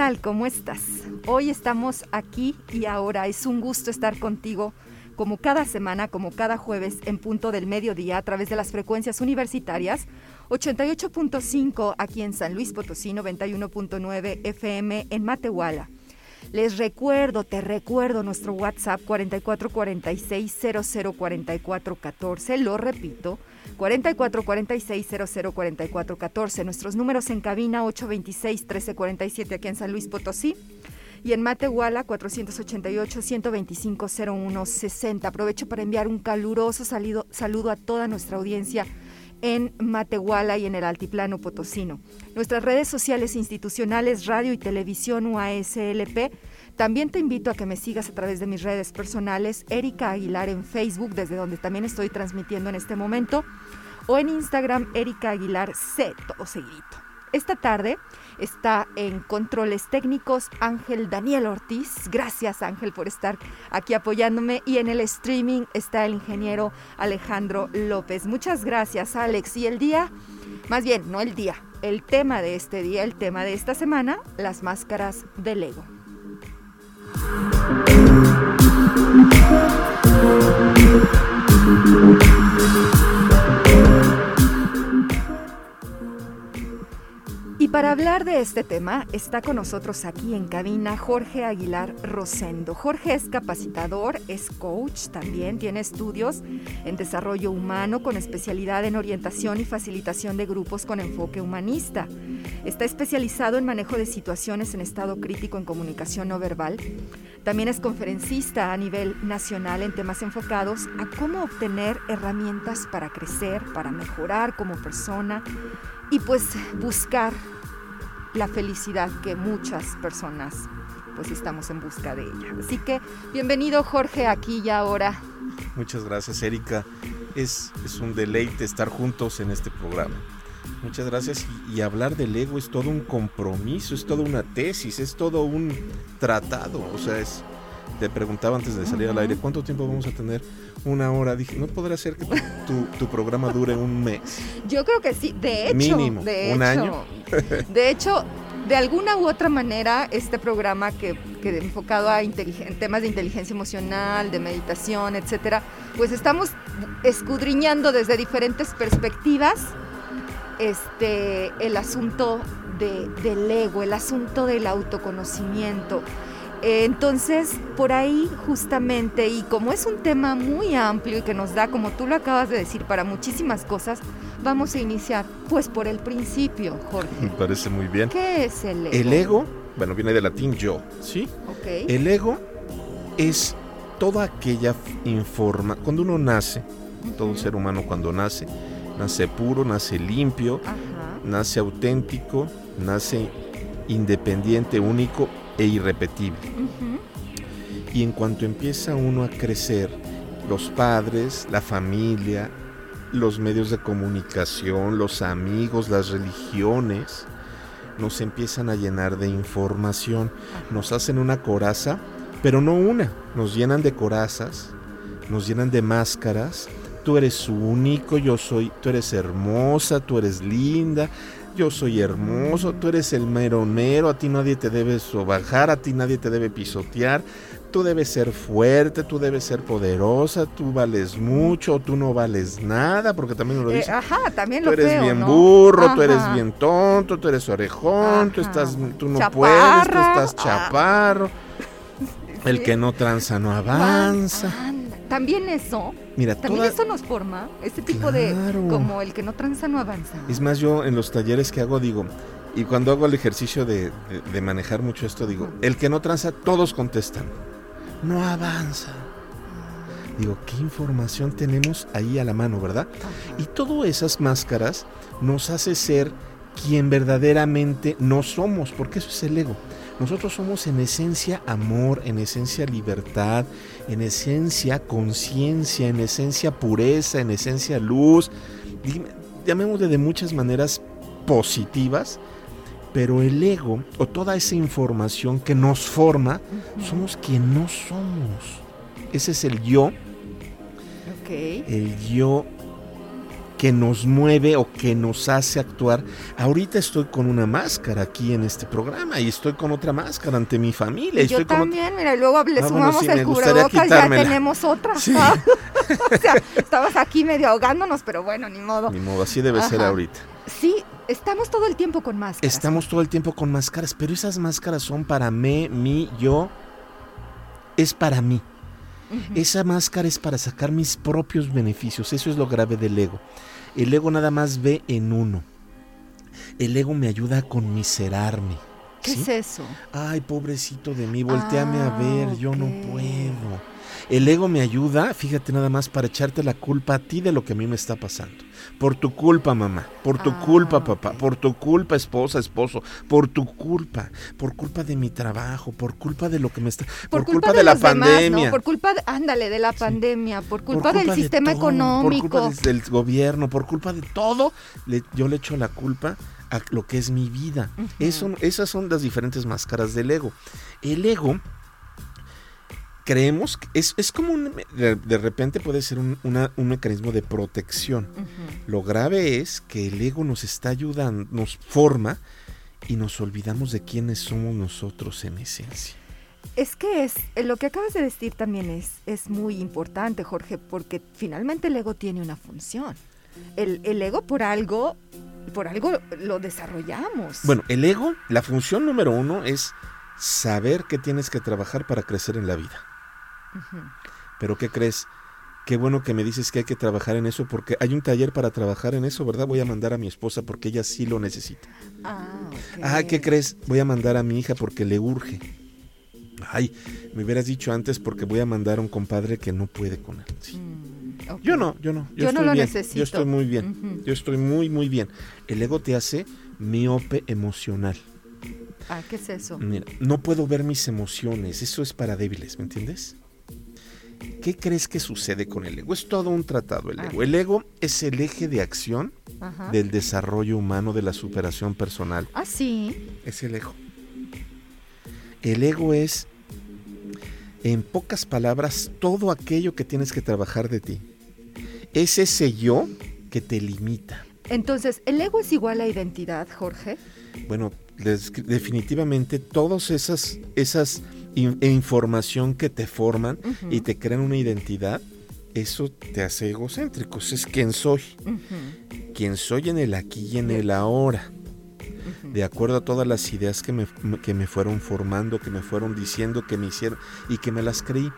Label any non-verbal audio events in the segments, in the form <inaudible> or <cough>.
Tal? ¿Cómo estás? Hoy estamos aquí y ahora. Es un gusto estar contigo como cada semana, como cada jueves en punto del mediodía a través de las frecuencias universitarias 88.5 aquí en San Luis Potosí, 91.9 FM en Matehuala. Les recuerdo, te recuerdo nuestro WhatsApp 4446004414, lo repito, 4446004414, nuestros números en cabina 826-1347 aquí en San Luis Potosí y en Matehuala 488-125-0160. Aprovecho para enviar un caluroso saludo, saludo a toda nuestra audiencia en Matehuala y en el Altiplano Potosino. Nuestras redes sociales institucionales, radio y televisión UASLP. También te invito a que me sigas a través de mis redes personales, Erika Aguilar en Facebook, desde donde también estoy transmitiendo en este momento, o en Instagram, Erika Aguilar C, todo seguidito. Esta tarde está en controles técnicos Ángel Daniel Ortiz. Gracias Ángel por estar aquí apoyándome. Y en el streaming está el ingeniero Alejandro López. Muchas gracias Alex. Y el día, más bien, no el día, el tema de este día, el tema de esta semana, las máscaras del ego. you. Para hablar de este tema está con nosotros aquí en cabina Jorge Aguilar Rosendo. Jorge es capacitador, es coach también, tiene estudios en desarrollo humano con especialidad en orientación y facilitación de grupos con enfoque humanista. Está especializado en manejo de situaciones en estado crítico en comunicación no verbal. También es conferencista a nivel nacional en temas enfocados a cómo obtener herramientas para crecer, para mejorar como persona y pues buscar la felicidad que muchas personas pues estamos en busca de ella. Así que bienvenido Jorge aquí y ahora. Muchas gracias Erika. Es, es un deleite estar juntos en este programa. Muchas gracias. Y, y, hablar del ego es todo un compromiso, es toda una tesis, es todo un tratado. O sea, es, te preguntaba antes de salir al aire, ¿cuánto tiempo vamos a tener? Una hora. Dije, ¿no podrá ser que tu, programa dure un mes? Yo creo que sí. De hecho, Mínimo, de un hecho, año. <laughs> de hecho, de alguna u otra manera, este programa que, que enfocado a temas de inteligencia emocional, de meditación, etcétera, pues estamos escudriñando desde diferentes perspectivas este, el asunto de- del ego, el asunto del autoconocimiento. Eh, Entonces, por ahí justamente, y como es un tema muy amplio y que nos da, como tú lo acabas de decir, para muchísimas cosas, vamos a iniciar pues por el principio, Jorge. Me parece muy bien. ¿Qué es el ego? El ego, bueno, viene del latín yo, ¿sí? Ok. El ego es toda aquella informa. Cuando uno nace, todo ser humano cuando nace, nace puro, nace limpio, Ajá. nace auténtico, nace independiente, único e irrepetible. Y en cuanto empieza uno a crecer, los padres, la familia, los medios de comunicación, los amigos, las religiones, nos empiezan a llenar de información. Nos hacen una coraza, pero no una. Nos llenan de corazas, nos llenan de máscaras. Tú eres único, yo soy, tú eres hermosa, tú eres linda, yo soy hermoso, tú eres el mero mero, a ti nadie te debe sobajar, a ti nadie te debe pisotear, tú debes ser fuerte, tú debes ser poderosa, tú vales mucho, tú no vales nada, porque también lo Eh, dice. ajá, también Tú eres feo, bien ¿no? burro, tú eres bien tonto, tú eres orejón, tú estás, tú no Chaparra. puedes, tú estás Ah. chaparro. <laughs> El que no tranza no avanza. También eso, Mira, también toda- eso nos forma, ese tipo de, como el que no tranza no avanza. Es más, yo en los talleres que hago digo, y cuando hago el ejercicio de, de- de manejar mucho esto, digo, el que no tranza, todos contestan. No avanza. digo, ¿qué información tenemos ahí a la mano, verdad? Y todas esas máscaras nos hace ser quien verdaderamente no somos, porque eso es el ego. Nosotros somos en esencia amor, en esencia libertad, en esencia conciencia, en esencia pureza, en esencia luz. Llamémosle de muchas maneras positivas, pero el ego o toda esa información que nos forma, somos quien no somos. Ese es el yo. El yo que nos mueve o que nos hace actuar. Ahorita estoy con una máscara aquí en este programa y estoy con otra máscara ante mi familia. Yo también, mira, luego le ah, sumamos el cubrebocas, ya tenemos otra. <laughs> o sea, estabas aquí medio ahogándonos, pero bueno, ni modo. Ni modo, así debe ser ahorita. Sí, estamos todo el tiempo con máscaras. Estamos todo el tiempo con máscaras, pero esas máscaras son para mí, mí, yo. Es para mí. Esa máscara es para sacar mis propios beneficios. Eso es lo grave del ego. El ego nada más ve en uno. El ego me ayuda a conmiserarme. ¿Qué es eso? Ay, pobrecito de mí, volteame a ah, ver, yo no puedo. El ego me ayuda, fíjate nada más, para echarte la culpa a ti de lo que a mí me está pasando. Por tu culpa, mamá. Por tu culpa, ah, papá. Por tu culpa, esposa, esposo. Por tu culpa. Por culpa de mi trabajo. Por culpa de lo que me está. Por, culpa, de, la pandemia. Por culpa, ándale, de la pandemia. Por culpa, del sistema económico. Por culpa del gobierno. Por culpa de todo. yo le echo la culpa a lo que es mi vida. Eso, esas son las diferentes máscaras del ego. El ego creemos que es, es como un, de, repente puede ser un, mecanismo de protección. Lo grave es que el ego nos está ayudando, nos forma y nos olvidamos de quiénes somos nosotros en esencia. Es que es, eh, lo que acabas de decir también es, es muy importante, Jorge, porque finalmente el ego tiene una función. El, el ego por algo, por algo lo desarrollamos. Bueno, el ego, la función número uno es saber que tienes que trabajar para crecer en la vida. Pero ¿qué crees? Qué bueno que me dices que hay que trabajar en eso porque hay un taller para trabajar en eso, ¿verdad? Voy a mandar a mi esposa porque ella sí lo necesita. Ah, ah ¿qué crees? Voy a mandar a mi hija porque le urge. Ay, me hubieras dicho antes porque voy a mandar a un compadre que no puede con él. Mm, yo no, yo no. Yo, no lo necesito. Yo estoy muy bien. Yo estoy muy, muy bien. El ego te hace miope emocional. Ah, ¿qué es eso? Mira, no puedo ver mis emociones. Eso es para débiles, ¿me entiendes? ¿Qué crees que sucede con el ego? Es todo un tratado el ego. El ego es el eje de acción del desarrollo humano, de la superación personal. Ah, sí. Es el ego. El ego es, en pocas palabras, todo aquello que tienes que trabajar de ti. Es ese yo que te limita. Entonces, ¿el ego es igual a identidad, Jorge? Bueno, definitivamente todas esas, esas e información que te forman y te crean una identidad, eso te hace egocéntricos. Es quien soy. Quien soy en el aquí y en el ahora. De acuerdo a todas las ideas que me, que me fueron formando, que me fueron diciendo, que me hicieron y que me las creí.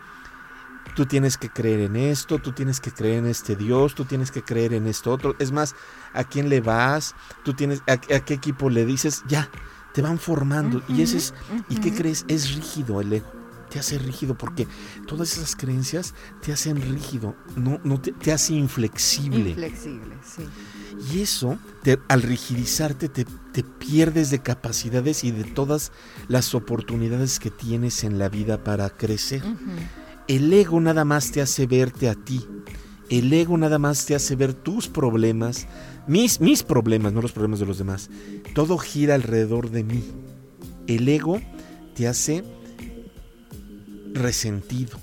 Tú tienes que creer en esto, tú tienes que creer en este Dios, tú tienes que creer en esto otro. Es más, ¿a quién le vas? ¿Tú tienes, a, a qué equipo le dices? Ya, te van formando. y ese es, ¿y qué crees? Es rígido el ego. Te hace rígido porque todas esas creencias te hacen rígido, no, no te, te hace inflexible. Inflexible, sí. Y eso, al rigidizarte, te, te, pierdes de capacidades y de todas las oportunidades que tienes en la vida para crecer. El ego nada más te hace verte a ti. El ego nada más te hace ver tus problemas, mis, mis problemas, no los problemas de los demás. Todo gira alrededor de mí. El ego te hace resentido.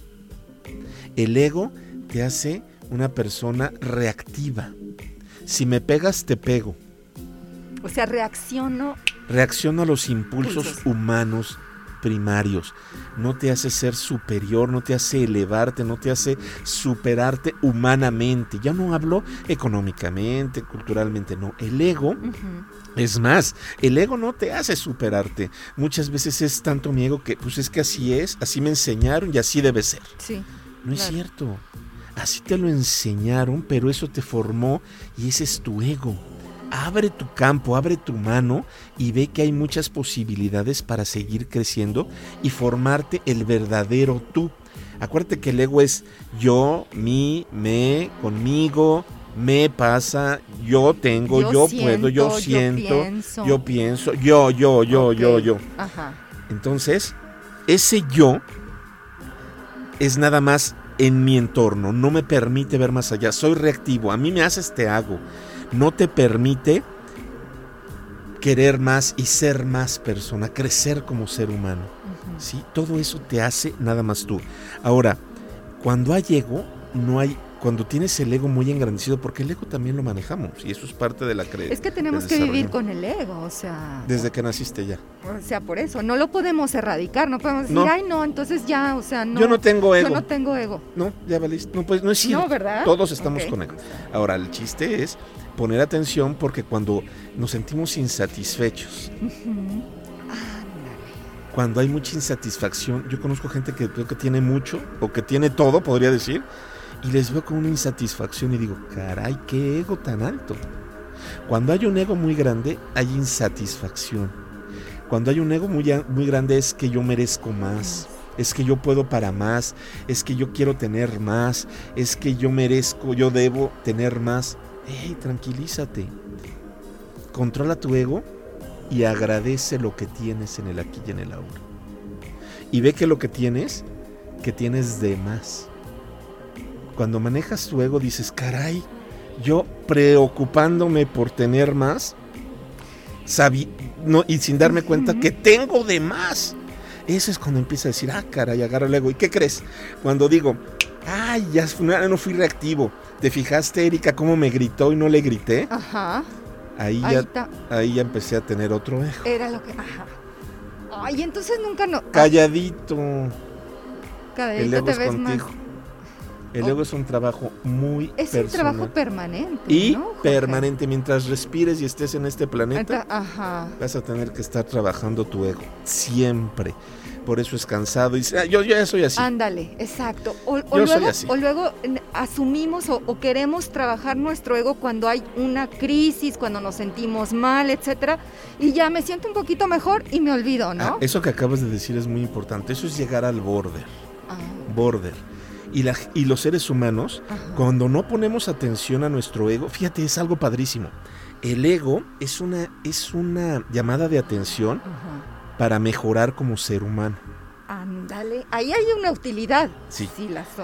El ego te hace una persona reactiva. Si me pegas, te pego. O sea, reacciono. Reacciono a los impulsos humanos primarios. No te hace ser superior, no te hace elevarte, no te hace superarte humanamente. Ya no hablo económicamente, culturalmente, no. El ego, es más, el ego no te hace superarte. Muchas veces es tanto mi ego que, pues es que así es, así me enseñaron y así debe ser. Sí. No es cierto. Así te lo enseñaron, pero eso te formó y ese es tu ego abre tu campo, abre tu mano y ve que hay muchas posibilidades para seguir creciendo y formarte el verdadero tú. Acuérdate que el ego es yo, mi, me, conmigo, me pasa, yo tengo, yo, puedo, yo siento, yo pienso, yo, yo, yo, yo, yo. Ajá. Entonces, ese yo es nada más en mi entorno, no me permite ver más allá, soy reactivo, a mí me haces, te hago, no te permite querer más y ser más persona, crecer como ser humano. ¿sí? Todo eso te hace nada más tú. Ahora, cuando hay ego, no hay cuando tienes el ego muy engrandecido, porque el ego también lo manejamos y eso es parte de la creencia. Es que tenemos que vivir con el ego, o sea. Desde que naciste ya. O sea, por eso, no lo podemos erradicar, no podemos decir, ay, no, entonces ya, o sea, no. Yo no tengo ego. Yo no tengo ego. No, ya valiste. No, pues no es cierto. No, ¿verdad? Todos estamos con ego. Ahora, el chiste es poner atención porque cuando nos sentimos insatisfechos, cuando hay mucha insatisfacción, yo conozco gente que, que tiene mucho o que tiene todo, podría decir, y les veo con una insatisfacción y digo, caray, qué ego tan alto. Cuando hay un ego muy grande, hay insatisfacción. Cuando hay un ego muy, muy grande es que yo merezco más, es que yo puedo para más, es que yo quiero tener más, es que yo merezco, yo debo tener más. ¡Ey, tranquilízate! Controla tu ego y agradece lo que tienes en el aquí y en el ahora. Y ve que lo que tienes, que tienes de más cuando manejas tu ego dices, caray, yo preocupándome por tener más, no, y sin darme cuenta que tengo de más. Eso es cuando empieza a decir, ah, caray, agarra el ego. ¿Y qué crees? Cuando digo, ay, ya no fui reactivo. ¿Te fijaste, Erika, cómo me gritó y no le grité? Ajá. Ahí, ya, ahí ya empecé a tener otro ego. Era lo que, ajá. Ay, entonces nunca no. Calladito. Calladito te ves contigo. El ego es un trabajo muy Es un trabajo permanente. Y permanente. Mientras respires y estés en este planeta, vas a tener que estar trabajando tu ego. Siempre. Por eso es cansado y dice, ah, yo, ya soy así. Ándale, exacto. O, luego, o luego asumimos o, queremos trabajar nuestro ego cuando hay una crisis, cuando nos sentimos mal, etcétera, y ya me siento un poquito mejor y me olvido, ¿no? Ah, eso que acabas de decir es muy importante. Eso es llegar al border. Ah. Border y, y los seres humanos, cuando no ponemos atención a nuestro ego, fíjate, es algo padrísimo. El ego es una, es una llamada de atención para mejorar como ser humano. Ándale, ahí hay una utilidad. Sí,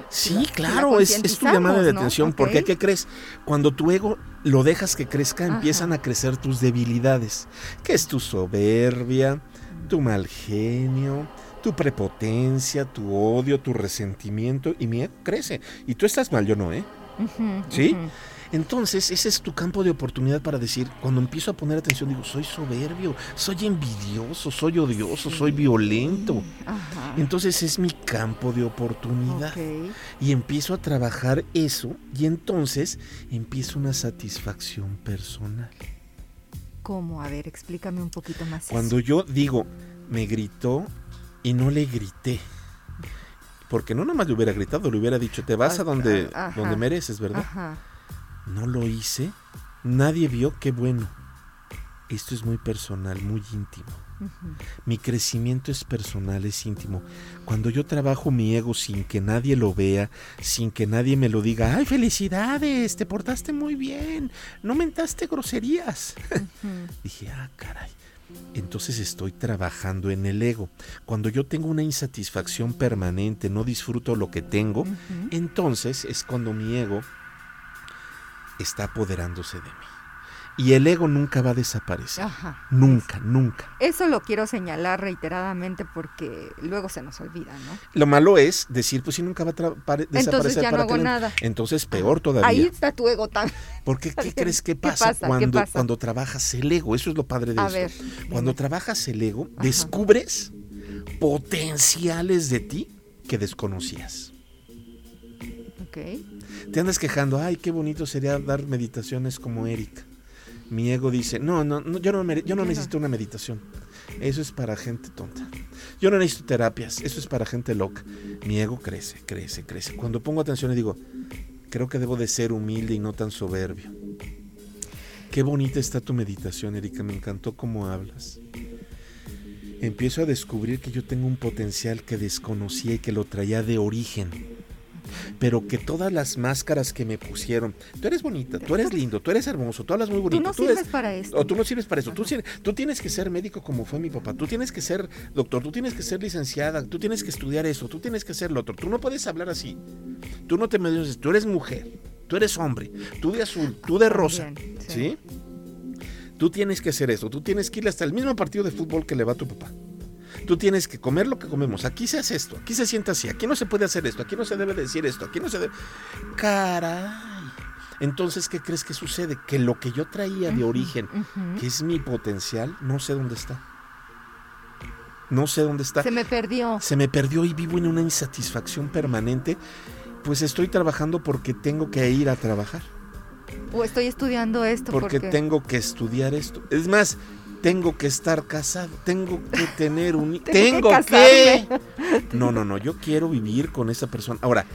sí, claro, es, tu llamada de atención, porque ¿qué crees? Cuando tu ego lo dejas que crezca, empiezan a crecer tus debilidades, que es tu soberbia, tu mal genio, tu prepotencia, tu odio, tu resentimiento y miedo crece. Y tú estás mal, yo no, ¿eh? ¿Sí? Entonces, ese es tu campo de oportunidad para decir, cuando empiezo a poner atención, digo, soy soberbio, soy envidioso, soy odioso, soy violento. Entonces es mi campo de oportunidad. Y empiezo a trabajar eso y entonces empiezo una satisfacción personal. ¿Cómo? A ver, explícame un poquito más. Cuando yo digo, me gritó y no le grité. Porque no nomás le hubiera gritado, le hubiera dicho, te vas a donde, donde mereces, ¿verdad? No lo hice. Nadie vio, qué bueno. Esto es muy personal, muy íntimo. Mi crecimiento es personal, es íntimo. Cuando yo trabajo mi ego sin que nadie lo vea, sin que nadie me lo diga, ay, felicidades, te portaste muy bien, no mentaste groserías. <laughs> Dije, ah, caray entonces estoy trabajando en el ego. Cuando yo tengo una insatisfacción permanente, no disfruto lo que tengo, entonces es cuando mi ego está apoderándose de mí. Y el ego nunca va a desaparecer. Nunca, nunca. Eso lo quiero señalar reiteradamente porque luego se nos olvida, ¿no? Lo malo es decir, pues si nunca va a desaparecer. Entonces ya no hago nada. Entonces peor todavía. Ahí está tu ego tan. Porque <laughs> ¿qué crees que pasa, Cuando, cuando trabajas el ego? Eso es lo padre de a esto. cuando trabajas el ego, descubres potenciales de ti que desconocías. Ok. Te andas quejando, ay, qué bonito sería dar meditaciones como Erika mi ego dice, no, no, yo, no yo no necesito una meditación. Eso es para gente tonta. Yo no necesito terapias. Eso es para gente loca. Mi ego crece, crece, crece. Cuando pongo atención y digo, creo que debo de ser humilde y no tan soberbio. Qué bonita está tu meditación, Erika. Me encantó cómo hablas. empiezo a descubrir que yo tengo un potencial que desconocía y que lo traía de origen. Pero que todas las máscaras que me pusieron, tú eres bonita, tú eres lindo, tú eres hermoso, tú hablas muy bonito. Tú no tú sirves eres- para esto. O tú no sirves para eso. Tú, tienes que ser médico como fue mi papá. Tú tienes que ser doctor. Tú tienes que ser licenciada. Tú tienes que estudiar eso. Tú tienes que ser lo otro. Tú no puedes hablar así. Tú no te me dices, tú eres mujer. Tú eres hombre. Tú de azul. Tú de rosa. Sí. ¿Sí? Tú tienes que hacer eso. Tú tienes que ir hasta el mismo partido de fútbol que le va a tu papá. Tú tienes que comer lo que comemos. Aquí se hace esto. Aquí se sienta así. Aquí no se puede hacer esto. Aquí no se debe decir esto. Aquí no se debe. Caray. Entonces, ¿qué crees que sucede? Que lo que yo traía de origen, que es mi potencial, no sé dónde está. No sé dónde está. Se me perdió. Se me perdió y vivo en una insatisfacción permanente. Pues estoy trabajando porque tengo que ir a trabajar. O estoy estudiando esto Porque porque, tengo que estudiar esto. Es más, tengo que estar casado. Tengo que <laughs> tener un... Tengo tengo que que... <laughs> No, no, no. Yo quiero vivir con esa persona. Ahora,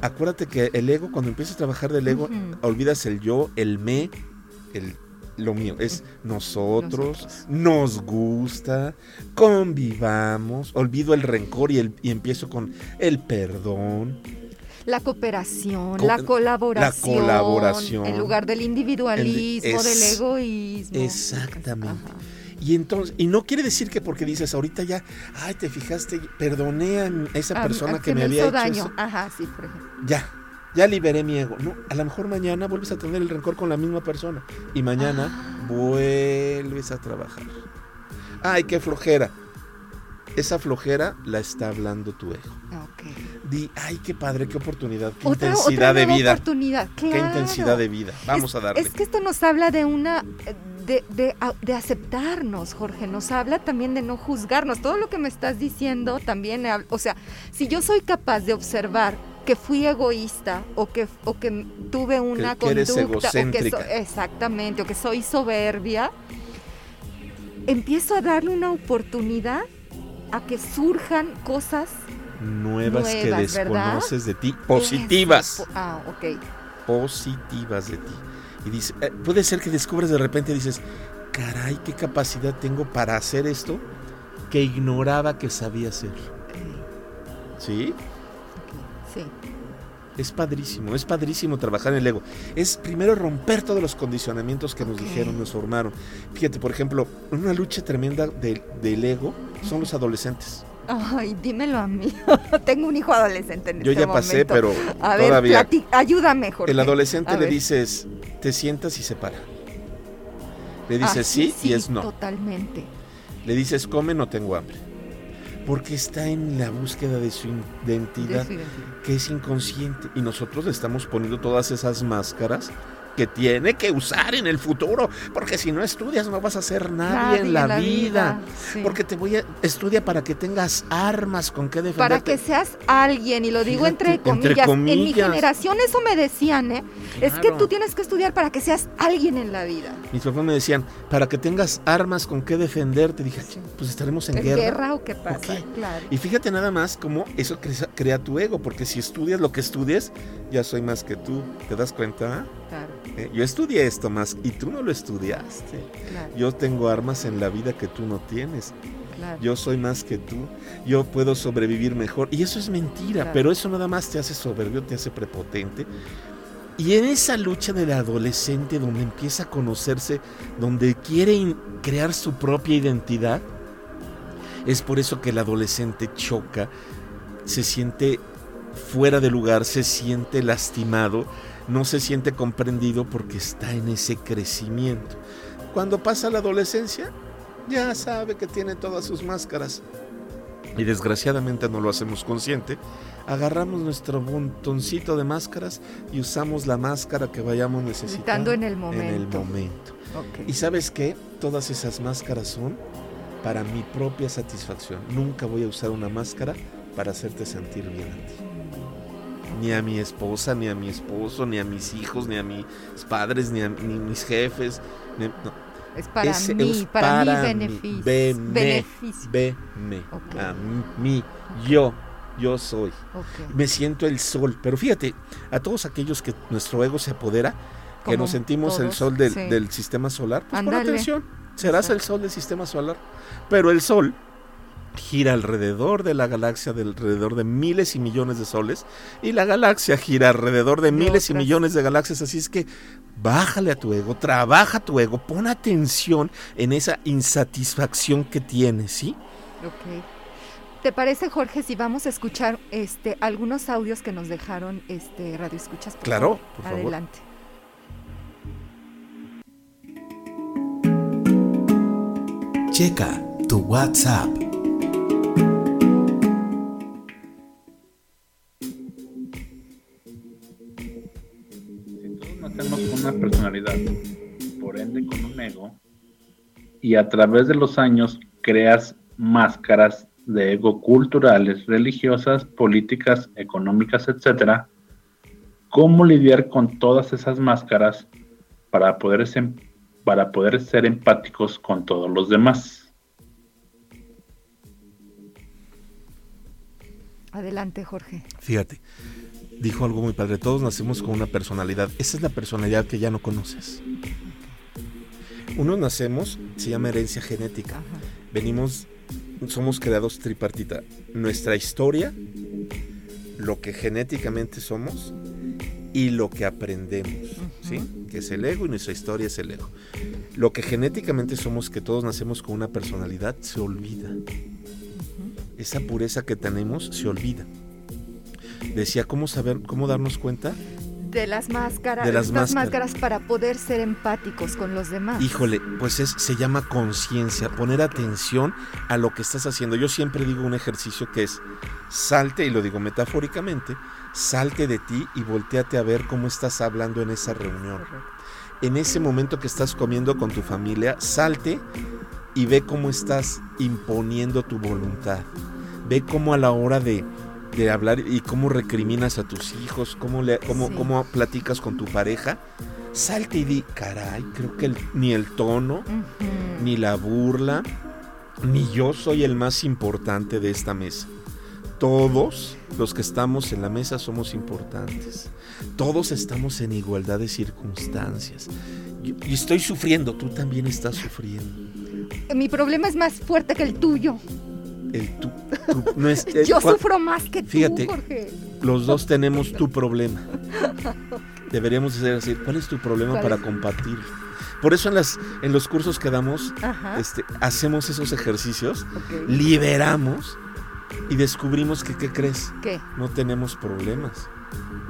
acuérdate que el ego, cuando empiezas a trabajar del ego, olvidas el yo, el me, el lo mío. Es nosotros, Nosotros. nos gusta, convivamos. Olvido el rencor y, el, y empiezo con el perdón. La cooperación, Co- la colaboración, la colaboración. en lugar del individualismo, El- del egoísmo. Exactamente. Ajá. Y entonces, y no quiere decir que porque dices ahorita ya, ay, te fijaste, perdoné a esa persona a que me había hecho daño. eso. Ajá, sí, por ejemplo. Ya, ya liberé mi ego. No, a lo mejor mañana vuelves a tener el rencor con la misma persona. Y mañana Ah. vuelves a trabajar. Ay, qué flojera. Esa flojera la está hablando tu ego. Di, ay, qué padre, qué oportunidad, qué Otra, intensidad otra de vida. oportunidad, Qué intensidad de vida. Vamos Es- a darle. Es que esto nos habla de una de, de, a- de aceptarnos, Jorge. Nos habla también de no juzgarnos. Todo lo que me estás diciendo también, o sea, si yo soy capaz de observar que fui egoísta o que o que tuve una que eres conducta o que so- egocéntrica. exactamente o que soy soberbia, empiezo a darle una oportunidad a que surjan cosas nuevas, que desconoces de ti, positivas. Ah, ok. positivas de ti. Y dice, eh, puede ser que descubres de repente, dices, caray, qué capacidad tengo para hacer esto que ignoraba que sabía hacer. ¿Sí? Sí. Es padrísimo, es padrísimo trabajar en el ego. Es primero romper todos los condicionamientos que nos dijeron, nos formaron. Fíjate, por ejemplo, una lucha tremenda del, del ego son los adolescentes. Ay, dímelo a mí. <laughs> Tengo un hijo adolescente en Yo este ya pasé, momento. pero A ver, todavía. ayúdame, Jorge. El adolescente A le ver. dices, te sientas y se para. Le Ah, dices sí, y es no. Totalmente. Le dices, come, no tengo hambre. Porque está en la búsqueda de su De identidad, su identidad. que es inconsciente. Y nosotros le estamos poniendo todas esas máscaras que tiene que usar en el futuro. Porque si no estudias, no vas a ser nadie, en la, vida. sí. Porque te voy a. Estudia para que tengas armas con que defenderte. para que seas alguien, y lo digo Fíjate, entre entre comillas. En mi generación eso me decían, ¿eh? Es que tú tienes que estudiar para que seas alguien en la vida. Mis papás me decían, para que tengas armas con que defenderte. Dije, pues estaremos en ¿En guerra. guerra o qué pasa? qué? Claro. Y fíjate nada más cómo eso crea, crea tu ego, porque si estudias lo que estudies, ya soy más que tú. ¿Te das cuenta? Claro, Eh, Yo estudié esto más y tú no lo estudiaste. claro, Yo tengo armas en la vida que tú no tienes. claro. Yo soy más que tú. Yo puedo sobrevivir mejor. Y eso es mentira, pero eso nada más te hace soberbio, te hace prepotente. Y en esa lucha del adolescente donde empieza a conocerse, donde quiere crear su propia identidad, es por eso que el adolescente choca, se siente fuera de lugar, se siente lastimado, no se siente comprendido porque está en ese crecimiento. Cuando pasa la adolescencia, ya sabe que tiene todas sus máscaras. Y desgraciadamente no lo hacemos consciente. Agarramos nuestro montoncito de máscaras y usamos la máscara que vayamos necesitando en el en el momento. Y sabes qué? Todas esas máscaras son para mi propia satisfacción. Nunca voy a usar una máscara para hacerte sentir bien a ti. Ni a mi esposa, ni a mi esposo, ni a mis hijos, ni a mis padres, ni a ni mis jefes. ni- no. Es para mí, es para, para mi beneficio. Beneficio. A mí. Yo. Yo soy. Me siento el sol. Pero fíjate, a todos aquellos que nuestro ego se apodera, que nos sentimos el sol del, sí. del sistema solar, pues pon atención. Serás el sol del sistema solar. Pero el sol gira alrededor de la galaxia, de alrededor de miles y millones de soles, y la galaxia gira alrededor de miles y millones de galaxias, así es que bájale a tu ego, trabaja tu ego, pon atención en esa insatisfacción que tienes, ¿sí? Ok. ¿Te parece, Jorge, si vamos a escuchar este algunos audios que nos dejaron este Radio Escuchas? claro, por favor. Adelante. Checa tu WhatsApp. Nacemos con una personalidad, por ende con un ego, y a través de los años creas máscaras de ego culturales, religiosas, políticas, económicas, etcétera, ¿cómo lidiar con todas esas máscaras para poder, ser, para poder ser empáticos con todos los demás? Adelante, Jorge. Fíjate, dijo algo muy padre, todos nacemos con una personalidad, esa es la personalidad que ya no conoces. Uno nacemos, se llama herencia genética. Venimos somos creados tripartita. Nuestra historia, lo que genéticamente somos y lo que aprendemos, ¿sí? Que es el ego y nuestra historia es el ego. Lo que genéticamente somos, que todos nacemos con una personalidad, se olvida. Esa pureza que tenemos se olvida. Decía, ¿cómo saber, cómo darnos cuenta? de las máscaras, de las máscaras. para poder ser empáticos con los demás. Híjole, pues es, se llama conciencia, poner atención a lo que estás haciendo. Yo siempre digo un ejercicio que es salte, y lo digo metafóricamente, salte de ti y volteate a ver cómo estás hablando en esa reunión. En ese momento que estás comiendo con tu familia, salte y ve cómo estás imponiendo tu voluntad. Ve cómo a la hora de de hablar y cómo recriminas a tus hijos, cómo, le, cómo, cómo platicas con tu pareja, salte y di, caray, creo que ni el tono, ni la burla, ni yo soy el más importante de esta mesa. Todos los que estamos en la mesa somos importantes. Todos estamos en igualdad de circunstancias. Y estoy sufriendo, tú también estás sufriendo. Mi problema es más fuerte que el tuyo el tú. <laughs> Yo sufro más que tú, fíjate, Los dos tenemos tu problema. <laughs> Deberíamos ser así. ¿Cuál es tu problema para compartir? Por eso en, las, en los cursos que damos, este, hacemos esos ejercicios, liberamos y descubrimos que, ¿qué crees? ¿Qué? No tenemos problemas.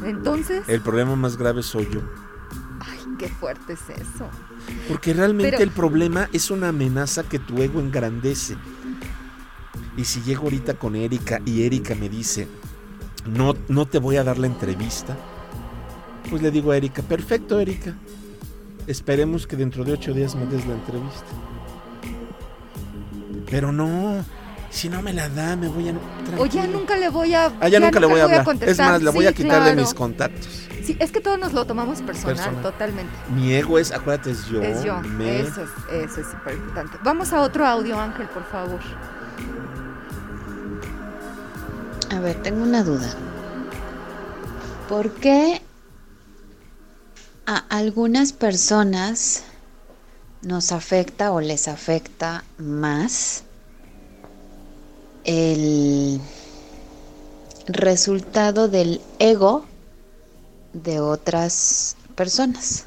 Entonces. El problema más grave soy yo. Ay, qué fuerte es eso. Porque realmente el problema es una amenaza que tu ego engrandece. Y si llego ahorita con Erika y Erika me dice, no, no te voy a dar la entrevista, pues le digo a Erika, perfecto Erika, esperemos que dentro de ocho días me des la entrevista. Pero no, si no me la da, me voy a... O ya nunca le voy a... Ah, ya, nunca, le voy a hablar. es más, le voy a quitar de mis contactos. Sí, es que todos nos lo tomamos personal, totalmente. Mi ego es, acuérdate, es yo. Es yo, eso es, eso es súper importante. Vamos a otro audio, Ángel, por favor. A ver, tengo una duda. ¿Por qué a algunas personas nos afecta o les afecta más el resultado del ego de otras personas?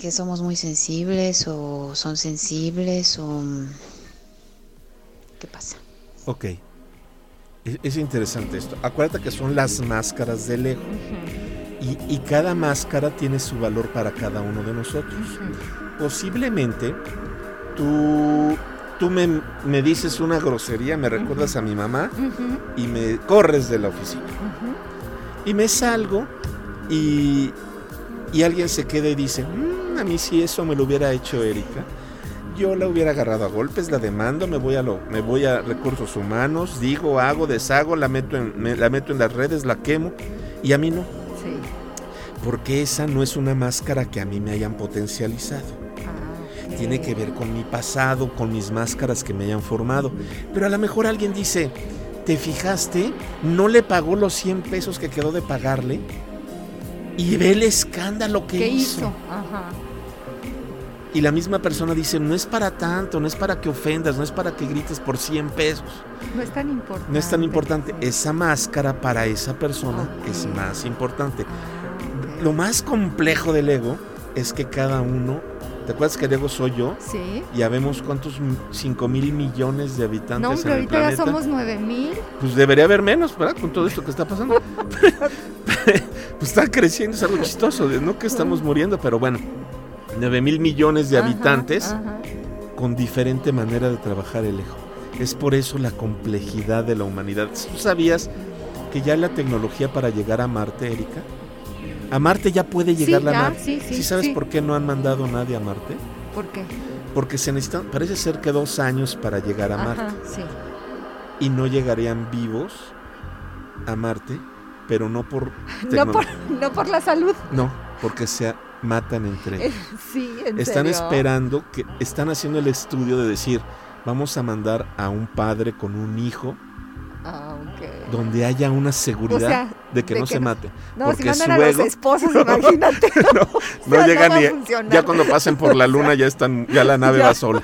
que somos muy sensibles o son sensibles o qué pasa. Ok. Es, interesante esto. Acuérdate que son las máscaras del ego. y, cada máscara tiene su valor para cada uno de nosotros. Posiblemente tú, tú me, me, dices una grosería, me recuerdas a mi mamá y me corres de la oficina. Y me salgo y, y alguien se queda y dice, mm, a mí si eso me lo hubiera hecho Erika yo la hubiera agarrado a golpes, la demando, me voy a lo, me voy a recursos humanos, digo, hago, deshago, la meto en, la meto en las redes, la quemo, y a mí no. Sí. Porque esa no es una máscara que a mí me hayan potencializado. Ah, Tiene que ver con mi pasado, con mis máscaras que me hayan formado. Pero a lo mejor alguien dice, ¿te fijaste? No le pagó los 100 pesos que quedó de pagarle. Y ve el escándalo que ¿Qué hizo. Ajá. Y la misma persona dice, no es para tanto, no es para que ofendas, no es para que grites por 100 pesos. No es tan importante. No es tan importante. Esa máscara para esa persona es más importante. Lo más complejo del ego es que cada uno ¿Te acuerdas que el ego soy yo? Sí. Ya vemos cuántos 5 mil millones de habitantes no, pero ahorita ya somos 9 mil. Pues debería haber menos, ¿verdad? Con todo esto que está pasando. <laughs> <laughs> pues está creciendo, es algo chistoso, no que estamos muriendo, pero bueno, 9 mil millones de habitantes con diferente manera de trabajar el ego. Es por eso la complejidad de la humanidad. ¿Tú sabías que ya la tecnología para llegar a Marte, Erika? A Marte ya puede llegar la nave. Sí, sí, sabes por qué no han mandado nadie a Marte? ¿Por qué? Porque se necesitan, parece ser que dos años para llegar a Marte. Sí. Y no llegarían vivos a Marte, pero no por, <laughs> no por no por la salud. No, porque se matan entre ellos. <laughs> Sí, ¿en Están esperando que están haciendo el estudio de decir, vamos a mandar a un padre con un hijo Ah, donde haya una seguridad de que no se mate. No, porque si mandan a los esposos, <laughs> imagínate. <laughs> no, llega ni. Ya cuando pasen por la luna ya están, ya la nave va sola.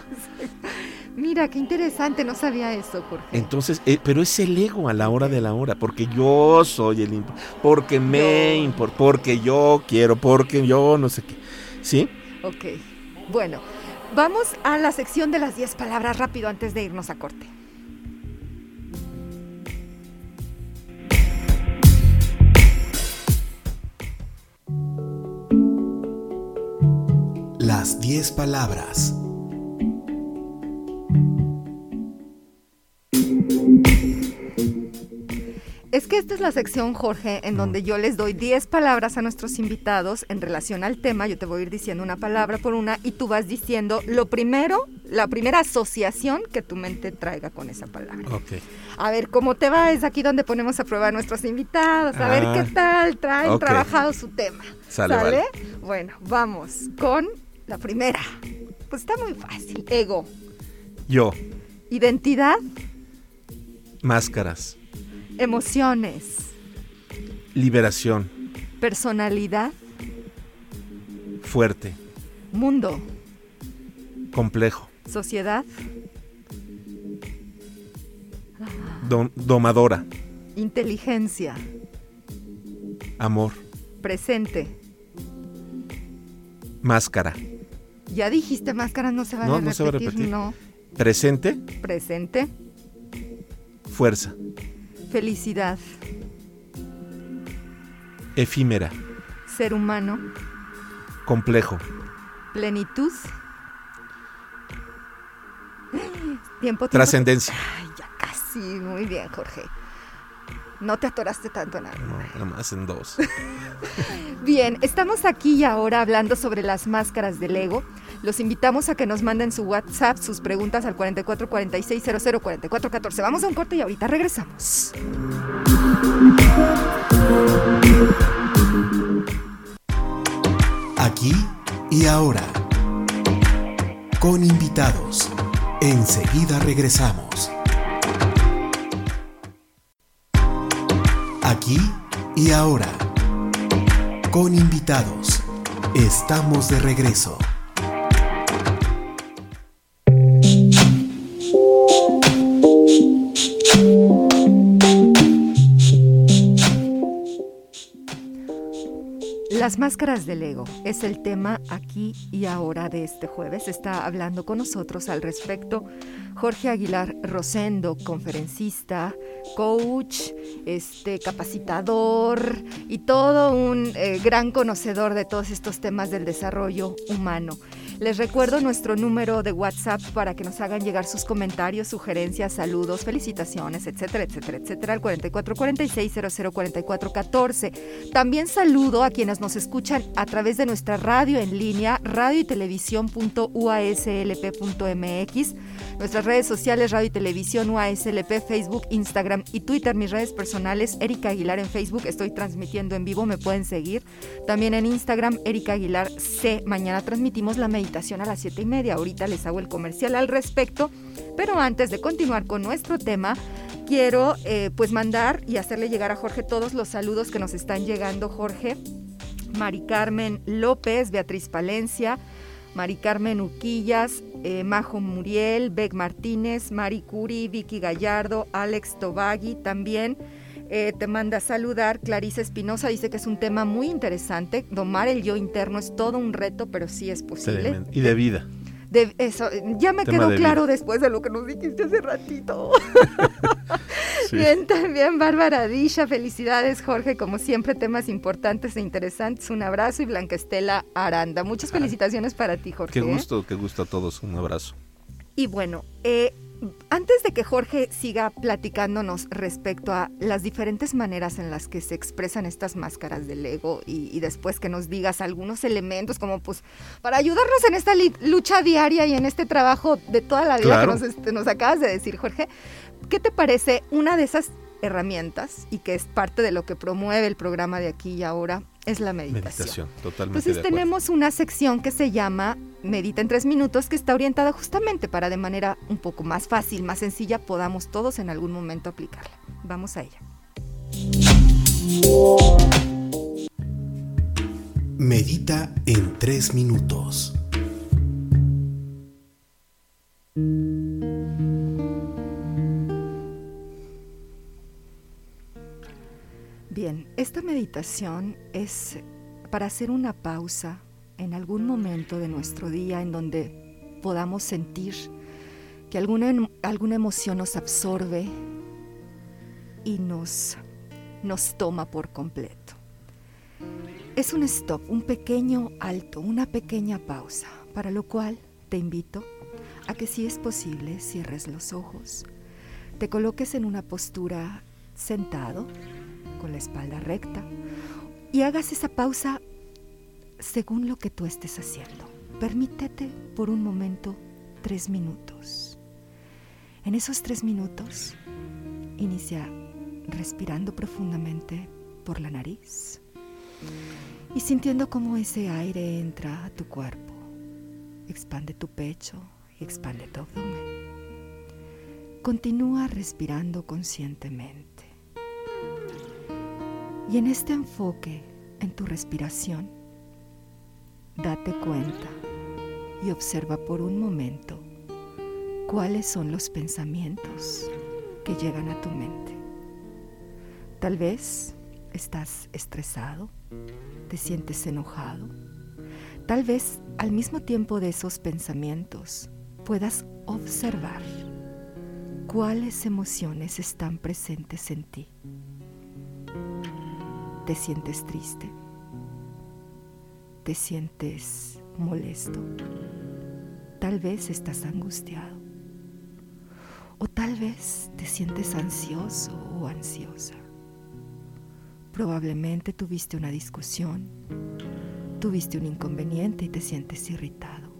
Mira, qué interesante, no sabía eso, Jorge. Entonces, eh, pero es el ego a la hora de la hora, porque yo soy el porque me importa, porque yo quiero, porque yo no sé qué. ¿Sí? Ok. Bueno, vamos a la sección de las 10 palabras rápido antes de irnos a corte. Las 10 palabras. Es que esta es la sección, Jorge, en donde yo les doy 10 palabras a nuestros invitados en relación al tema. Yo te voy a ir diciendo una palabra por una y tú vas diciendo lo primero, la primera asociación que tu mente traiga con esa palabra. Ok. A ver cómo te va, es aquí donde ponemos a prueba a nuestros invitados, a ver qué ah, tal traen trabajado su tema. ¿Sale? Bueno, vamos con la primera. Pues está muy fácil. Ego. Yo. Identidad. Máscaras. Emociones. Liberación. Personalidad. Fuerte. Mundo. Complejo. Sociedad. domadora. Inteligencia. Amor. Presente. Máscara. Ya dijiste máscara, no se va a repetir. No se va a repetir. No. Presente. Presente. Fuerza. Felicidad. Efímera. Ser humano. Complejo. Plenitud. Tiempo, Trascendencia. Ay, ya casi. Muy bien, Jorge. No te atoraste tanto en nada. No, nada más en dos. <laughs> Bien, estamos aquí y ahora hablando sobre las máscaras del ego. Los invitamos a que nos manden su WhatsApp, sus preguntas al 4446004414. Vamos a un corte y ahorita regresamos. Aquí y ahora. Con invitados. Enseguida regresamos. Aquí y ahora. Con invitados. Estamos de regreso. Las máscaras del ego es el tema aquí y ahora de este jueves. Está hablando con nosotros al respecto Jorge Aguilar Rosendo, conferencista, coach, este, capacitador y todo un eh, gran conocedor de todos estos temas del desarrollo humano. Les recuerdo nuestro número de WhatsApp para que nos hagan llegar sus comentarios, sugerencias, saludos, felicitaciones, etcétera, etcétera, etcétera, al 4446-004414. También saludo a quienes nos escuchan a través de nuestra radio en línea, radio y televisión.uaslp.mx, nuestras redes sociales, radio y televisión, UASLP, Facebook, Instagram y Twitter, mis redes personales, Erika Aguilar en Facebook, estoy transmitiendo en vivo, me pueden seguir. También en Instagram, Erika Aguilar C. Mañana transmitimos la a las 7 y media. Ahorita les hago el comercial al respecto. Pero antes de continuar con nuestro tema, quiero eh, pues mandar y hacerle llegar a Jorge todos los saludos que nos están llegando, Jorge. Mari Carmen López, Beatriz Palencia, Mari Carmen Uquillas, eh, Majo Muriel, Beck Martínez, Mari Curi, Vicky Gallardo, Alex Tobagui también. Eh, te manda a saludar. Clarice Espinosa dice que es un tema muy interesante. Domar el yo interno es todo un reto, pero sí es posible. Y de vida. De eso, ya me quedó claro después de lo que nos dijiste hace ratito. <laughs> Bien, también Bárbara Disha, felicidades Jorge, como siempre temas importantes e interesantes, un abrazo y Blanca Estela Aranda. Muchas felicitaciones para ti Jorge. Qué ¿eh? gusto, qué gusto a todos, un abrazo. Y bueno, eh, antes de que Jorge siga platicándonos respecto a las diferentes maneras en las que se expresan estas máscaras del ego y, después que nos digas algunos elementos como pues para ayudarnos en esta lucha diaria y en este trabajo de toda la vida que nos, este, nos acabas de decir, Jorge, ¿qué te parece una de esas herramientas y que es parte de lo que promueve el programa de aquí y ahora es la meditación. Meditación, totalmente. Entonces tenemos una sección que se llama Medita en tres minutos que está orientada justamente para de manera un poco más fácil, más sencilla, podamos todos en algún momento aplicarla. Vamos a ella. Medita en tres minutos. Bien, esta meditación es para hacer una pausa en algún momento de nuestro día en donde podamos sentir que alguna, alguna emoción nos absorbe y nos, nos toma por completo. Es un stop, un pequeño alto, una pequeña pausa, para lo cual te invito a que si es posible cierres los ojos, te coloques en una postura sentado, con la espalda recta y hagas esa pausa según lo que tú estés haciendo. Permítete por un momento tres minutos. En esos tres minutos, inicia respirando profundamente por la nariz y sintiendo cómo ese aire entra a tu cuerpo. Expande tu pecho y expande tu abdomen. Continúa respirando conscientemente. Y en este enfoque en tu respiración, date cuenta y observa por un momento cuáles son los pensamientos que llegan a tu mente. Tal vez estás estresado, te sientes enojado. Tal vez al mismo tiempo de esos pensamientos puedas observar cuáles emociones están presentes en ti. ¿Te sientes triste? ¿Te sientes molesto? Tal vez estás angustiado. O tal vez te sientes ansioso o ansiosa. Probablemente tuviste una discusión, tuviste un inconveniente y te sientes irritado.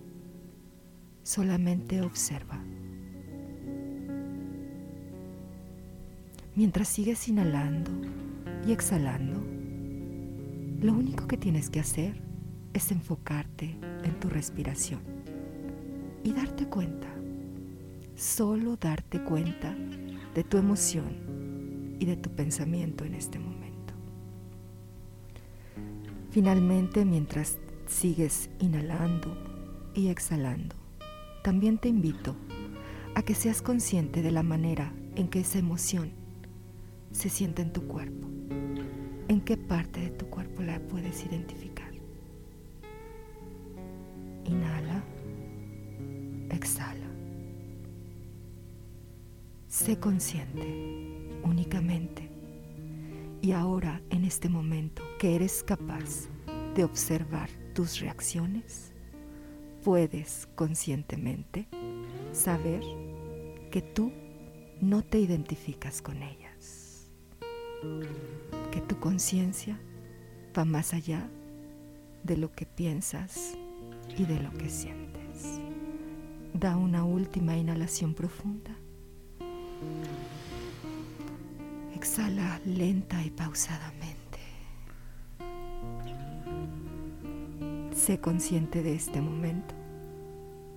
Solamente observa. Mientras sigues inhalando y exhalando, lo único que tienes que hacer es enfocarte en tu respiración y darte cuenta, solo darte cuenta de tu emoción y de tu pensamiento en este momento. Finalmente, mientras sigues inhalando y exhalando, también te invito a que seas consciente de la manera en que esa emoción se siente en tu cuerpo. ¿En qué parte de tu cuerpo la puedes identificar? Inhala, exhala. Sé consciente únicamente. Y ahora, en este momento, que eres capaz de observar tus reacciones, puedes conscientemente saber que tú no te identificas con ellas que tu conciencia va más allá de lo que piensas y de lo que sientes. Da una última inhalación profunda. Exhala lenta y pausadamente. Sé consciente de este momento.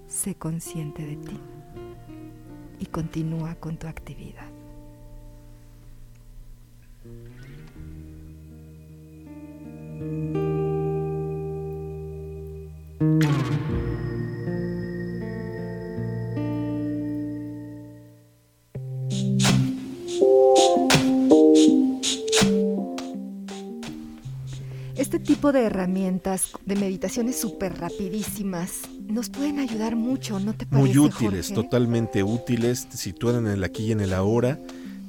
Sé consciente de ti. Y continúa con tu actividad. Herramientas de meditaciones súper rapidísimas nos pueden ayudar mucho, ¿no te parece? Muy útiles, Jorge? totalmente útiles, te sitúan en el aquí y en el ahora,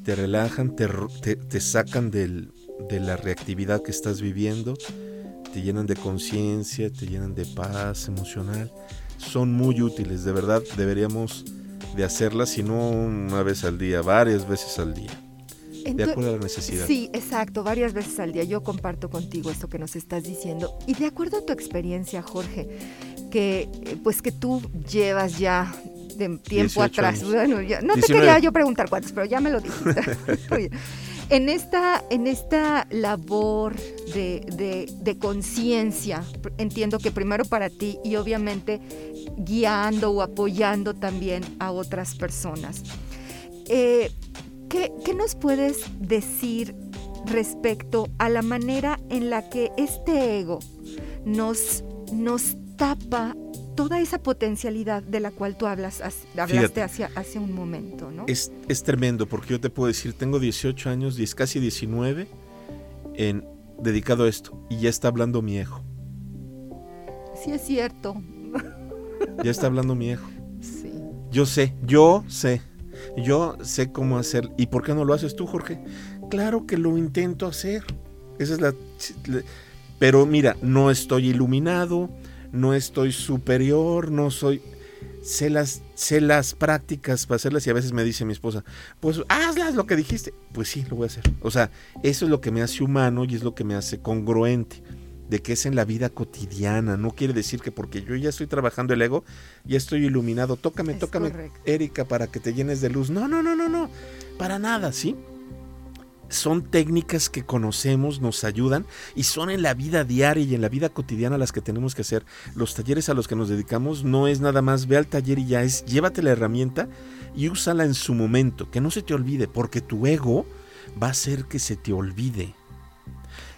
te relajan, te, te- te sacan del- de la reactividad que estás viviendo, te llenan de conciencia, te llenan de paz emocional. Son muy útiles, de verdad deberíamos de hacerlas, si no una vez al día, varias veces al día, de acuerdo a la necesidad. Sí, exacto, varias veces al día. Yo comparto contigo esto que nos estás diciendo. Y de acuerdo a tu experiencia, Jorge, que eh, pues que tú llevas ya de tiempo 18 atrás. años. Bueno, ya- no te 19. quería yo preguntar cuántos, pero ya me lo dijiste. <laughs> En esta, en esta labor de, de- de conciencia, entiendo que primero para ti y obviamente guiando o apoyando también a otras personas. Eh, ¿qué, qué nos puedes decir respecto a la manera en la que este ego nos, nos tapa toda esa potencialidad de la cual tú hablas, hablaste hacia, hace un momento, ¿no? Es, es tremendo porque yo te puedo decir, tengo 18 años, 10, casi 19, en, dedicado a esto y ya está hablando mi ego. Sí es cierto. Ya está hablando mi ego. <laughs> Sí. Yo sé, yo sé. Yo sé cómo hacer. ¿Y por qué no lo haces tú, Jorge? Claro que lo intento hacer. Esa es la... Pero mira, no estoy iluminado, no estoy superior, no soy... Sé las, sé las prácticas para hacerlas y a veces me dice mi esposa, pues hazlas lo que dijiste. Pues sí, lo voy a hacer. O sea, eso es lo que me hace humano y es lo que me hace congruente de que es en la vida cotidiana. No quiere decir que porque yo ya estoy trabajando el ego, ya estoy iluminado. Tócame, Es tócame, correcto. Erika, para que te llenes de luz. No, no, no, no, no. Para nada, ¿sí? Son técnicas que conocemos, nos ayudan y son en la vida diaria y en la vida cotidiana las que tenemos que hacer. Los talleres a los que nos dedicamos no es nada más ve al taller y ya es llévate la herramienta y úsala en su momento, que no se te olvide, porque tu ego va a hacer que se te olvide.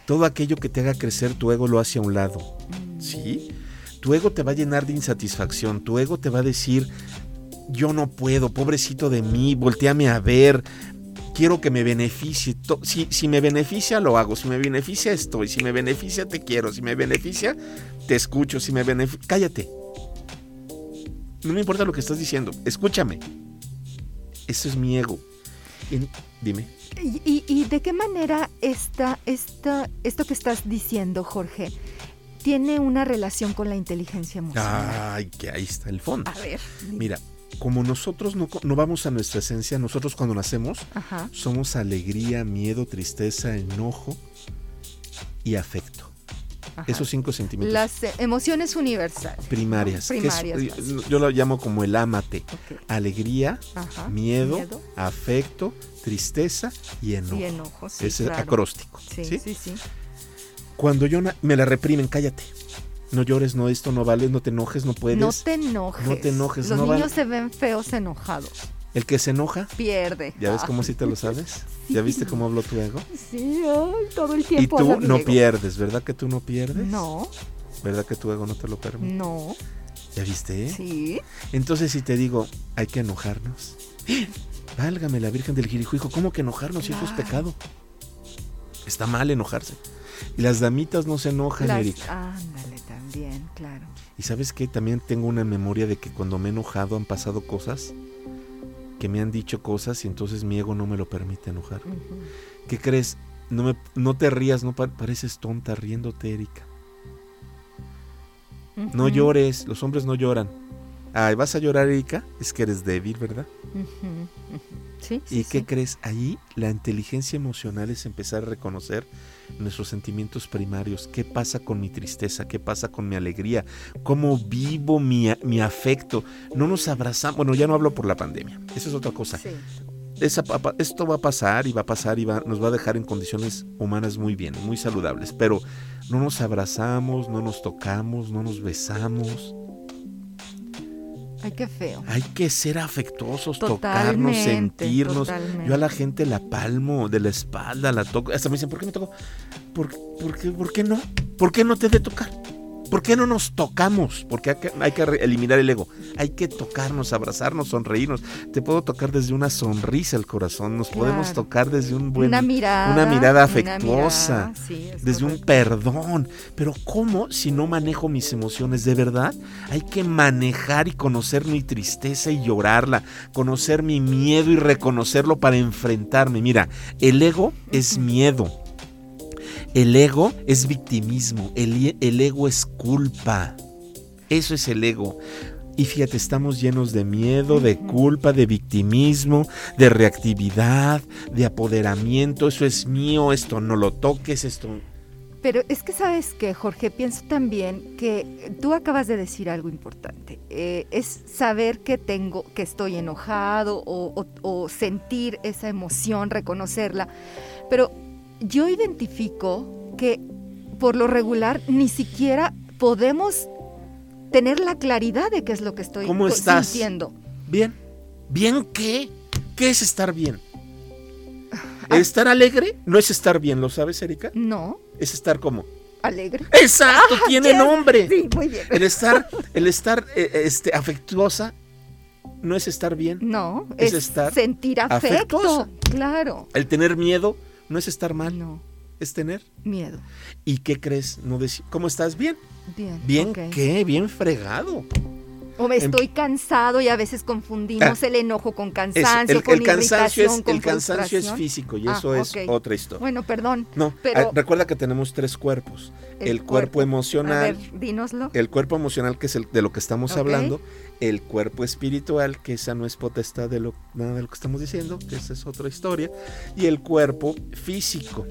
Todo aquello que te haga crecer tu ego lo hace a un lado. ¿Sí? Tu ego te va a llenar de insatisfacción, tu ego te va a decir, yo no puedo, pobrecito de mí, volteame a ver, quiero que me beneficie. Si, si me beneficia, lo hago, si me beneficia, estoy, si me beneficia, te quiero, si me beneficia, te escucho, si me beneficia, cállate. No me importa lo que estás diciendo, escúchame. Eso es mi ego. Dime. ¿Y, y- y de qué manera esta, esta, esto que estás diciendo, Jorge, tiene una relación con la inteligencia emocional? Ay, que ahí está el fondo. A ver. dime. Mira, como nosotros no, no vamos a nuestra esencia, nosotros cuando nacemos Ajá. somos alegría, miedo, tristeza, enojo y afecto. Ajá. Esos cinco sentimientos Las eh, emociones universales. primarias. que es- Primarias, yo- lo llamo como el ámate. Alegría, Ajá. miedo, Miedo. afecto, tristeza y enojo. Y enojo, sí, Ese claro. acróstico. Sí, ¿sí? sí, sí. Cuando yo me la reprimen, cállate. No llores, no esto, no vales, no te enojes, no puedes. No te enojes. No te enojes, Los no niños vale. se ven feos enojados. El que se enoja, Pierde. ¿ya ves cómo si te lo sabes? ¿Ya viste cómo habló tu ego? Sí, ay, todo el Y tiempo. tú habla no pierdes, ¿verdad que tú no pierdes? No, ¿Verdad que tu ego no te lo permite? no. ¿Ya viste? Sí. Entonces si te digo, hay que enojarnos. <gasps> Válgame la Virgen del Girijo, hijo, ¿cómo que enojarnos si eso es Claro. pecado? Está mal enojarse. Y las damitas no se enojan, Las- Erika. Ándale, también, claro. Y sabes qué, también tengo una memoria de que cuando me he enojado han pasado cosas, que me han dicho cosas y entonces mi ego no me lo permite enojar. ¿Qué crees? No, me, no te rías, no pa- pareces tonta riéndote, Erika. No llores, los hombres no lloran. Ay, ¿vas a llorar, Erika? Es que eres débil, ¿verdad? Sí, sí, ¿Y qué sí. crees? Ahí la inteligencia emocional es empezar a reconocer nuestros sentimientos primarios. ¿Qué pasa con mi tristeza? ¿Qué pasa con mi alegría? ¿Cómo vivo mi, mi afecto? No nos abrazamos. Bueno, ya no hablo por la pandemia. Eso es otra cosa. Sí. Esa esto va a pasar y va a pasar y va- nos va a dejar en condiciones humanas muy bien, muy saludables. Pero no nos abrazamos, no nos tocamos, no nos besamos. Ay, qué feo. Hay que ser afectuosos, tocarnos, sentirnos. totalmente. Yo a la gente la palmo de la espalda, la toco. Hasta me dicen, ¿por qué me toco? ¿Por, por qué, ¿Por qué no? ¿Por qué no te de tocar? ¿Por qué no nos tocamos? Porque hay que, hay que eliminar el ego. Hay que tocarnos, abrazarnos, sonreírnos. Te puedo tocar desde una sonrisa el corazón. Nos podemos tocar desde un buen, una mirada. una mirada una afectuosa. mirada, sí, es desde un perdón. Pero ¿cómo si no manejo mis emociones de verdad? Hay que manejar y conocer mi tristeza y llorarla, conocer mi miedo y reconocerlo para enfrentarme. Mira, el ego es miedo. El ego es victimismo, el, el ego es culpa. Eso es el ego. Y fíjate, estamos llenos de miedo, de culpa, de victimismo, de reactividad, de apoderamiento. Eso es mío, esto no lo toques, esto... Pero es que sabes que, Jorge, pienso también que tú acabas de decir algo importante. Eh, es saber que tengo, que estoy enojado o, o- o sentir esa emoción, reconocerla. Pero yo identifico que por lo regular ni siquiera podemos tener la claridad de qué es lo que estoy ¿Cómo estás? sintiendo. ¿Bien? ¿Bien qué? ¿Qué es estar bien? ¿Estar alegre? No es estar bien, ¿lo sabes, Erika? No, Es estar como... alegre. ¡Exacto! <laughs> ¡Tiene yes. nombre! Sí, muy bien. El estar, el estar eh, este, afectuosa no es estar bien. No, Es es, estar sentir afecto. afectuosa. Claro. El tener miedo no es estar mal, No, es tener. miedo. ¿Y qué crees? No ¿Cómo estás? Bien. Bien. ¿Bien qué? Bien fregado. O me Em- estoy cansado y a veces confundimos Ah. el enojo con Es- cansancio, el, con el cansancio, irritación, es, con el cansancio es físico y Ah, eso es ok. otra historia. Bueno, perdón. no, pero- ah, recuerda que tenemos tres cuerpos. El, El cuerpo, cuerpo. A emocional, ver, dínoslo. el cuerpo emocional que es el de lo que estamos hablando, el cuerpo espiritual, que esa no es potestad de lo, nada de lo que estamos diciendo, que esa es otra historia, y el cuerpo físico,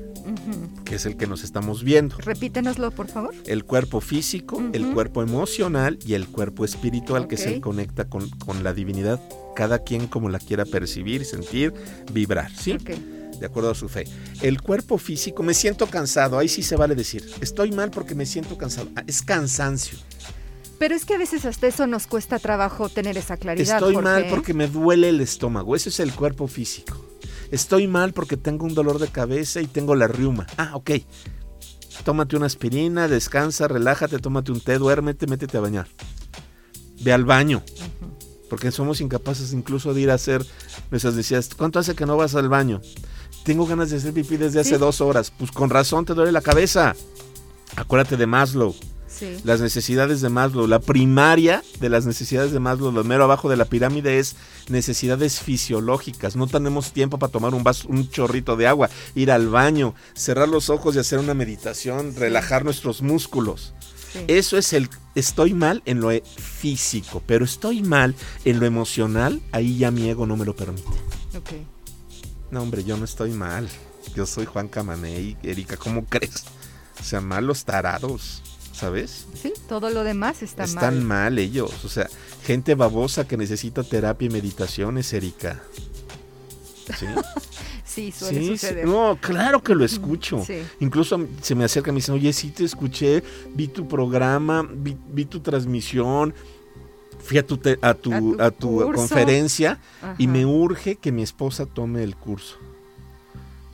que es el que nos estamos viendo. Repítenoslo, por favor. El cuerpo físico, el cuerpo emocional y el cuerpo espiritual, que Ok. conecta con, con la divinidad, cada quien como la quiera percibir, sentir, vibrar, ¿sí? De acuerdo a su fe. El cuerpo físico, me siento cansado, ahí sí se vale decir, estoy mal porque me siento cansado. Ah, Es cansancio. Pero es que a veces hasta eso nos cuesta trabajo tener esa claridad. Estoy Jorge. mal porque me duele el estómago, eso es el cuerpo físico. Estoy mal porque tengo un dolor de cabeza y tengo la riuma. Ah, ok. Tómate una aspirina, descansa, relájate, tómate un té, duérmete, métete a bañar. Ve al baño. Porque somos incapaces incluso de ir a hacer nuestras decías, ¿cuánto hace que no vas al baño? Tengo ganas de hacer pipí desde hace dos horas. Pues con razón te duele la cabeza. Acuérdate de Maslow, Sí. las necesidades de Maslow. La primaria de las necesidades de Maslow, lo mero abajo de la pirámide, es necesidades fisiológicas. No tenemos tiempo para tomar un vaso, un chorrito de agua, ir al baño, cerrar los ojos y hacer una meditación, relajar nuestros músculos. sí. Eso es el estoy mal en lo físico, pero estoy mal en lo emocional, ahí ya mi ego no me lo permite. No, hombre, yo no estoy mal. Yo soy Juan Camaney, Erika, ¿cómo crees? O sea, mal los tarados, ¿sabes? Sí, todo lo demás está Están mal. mal ellos. O sea, gente babosa que necesita terapia y meditaciones, Erika. ¿Sí? <laughs> Sí, suele Sí, sí. suceder. No, claro que lo escucho. Sí. Incluso se me acerca y me dicen, oye, sí te escuché, vi tu programa, vi, vi tu transmisión, fui a tu, te- a tu, A tu a tu curso. conferencia y me urge que mi esposa tome el curso.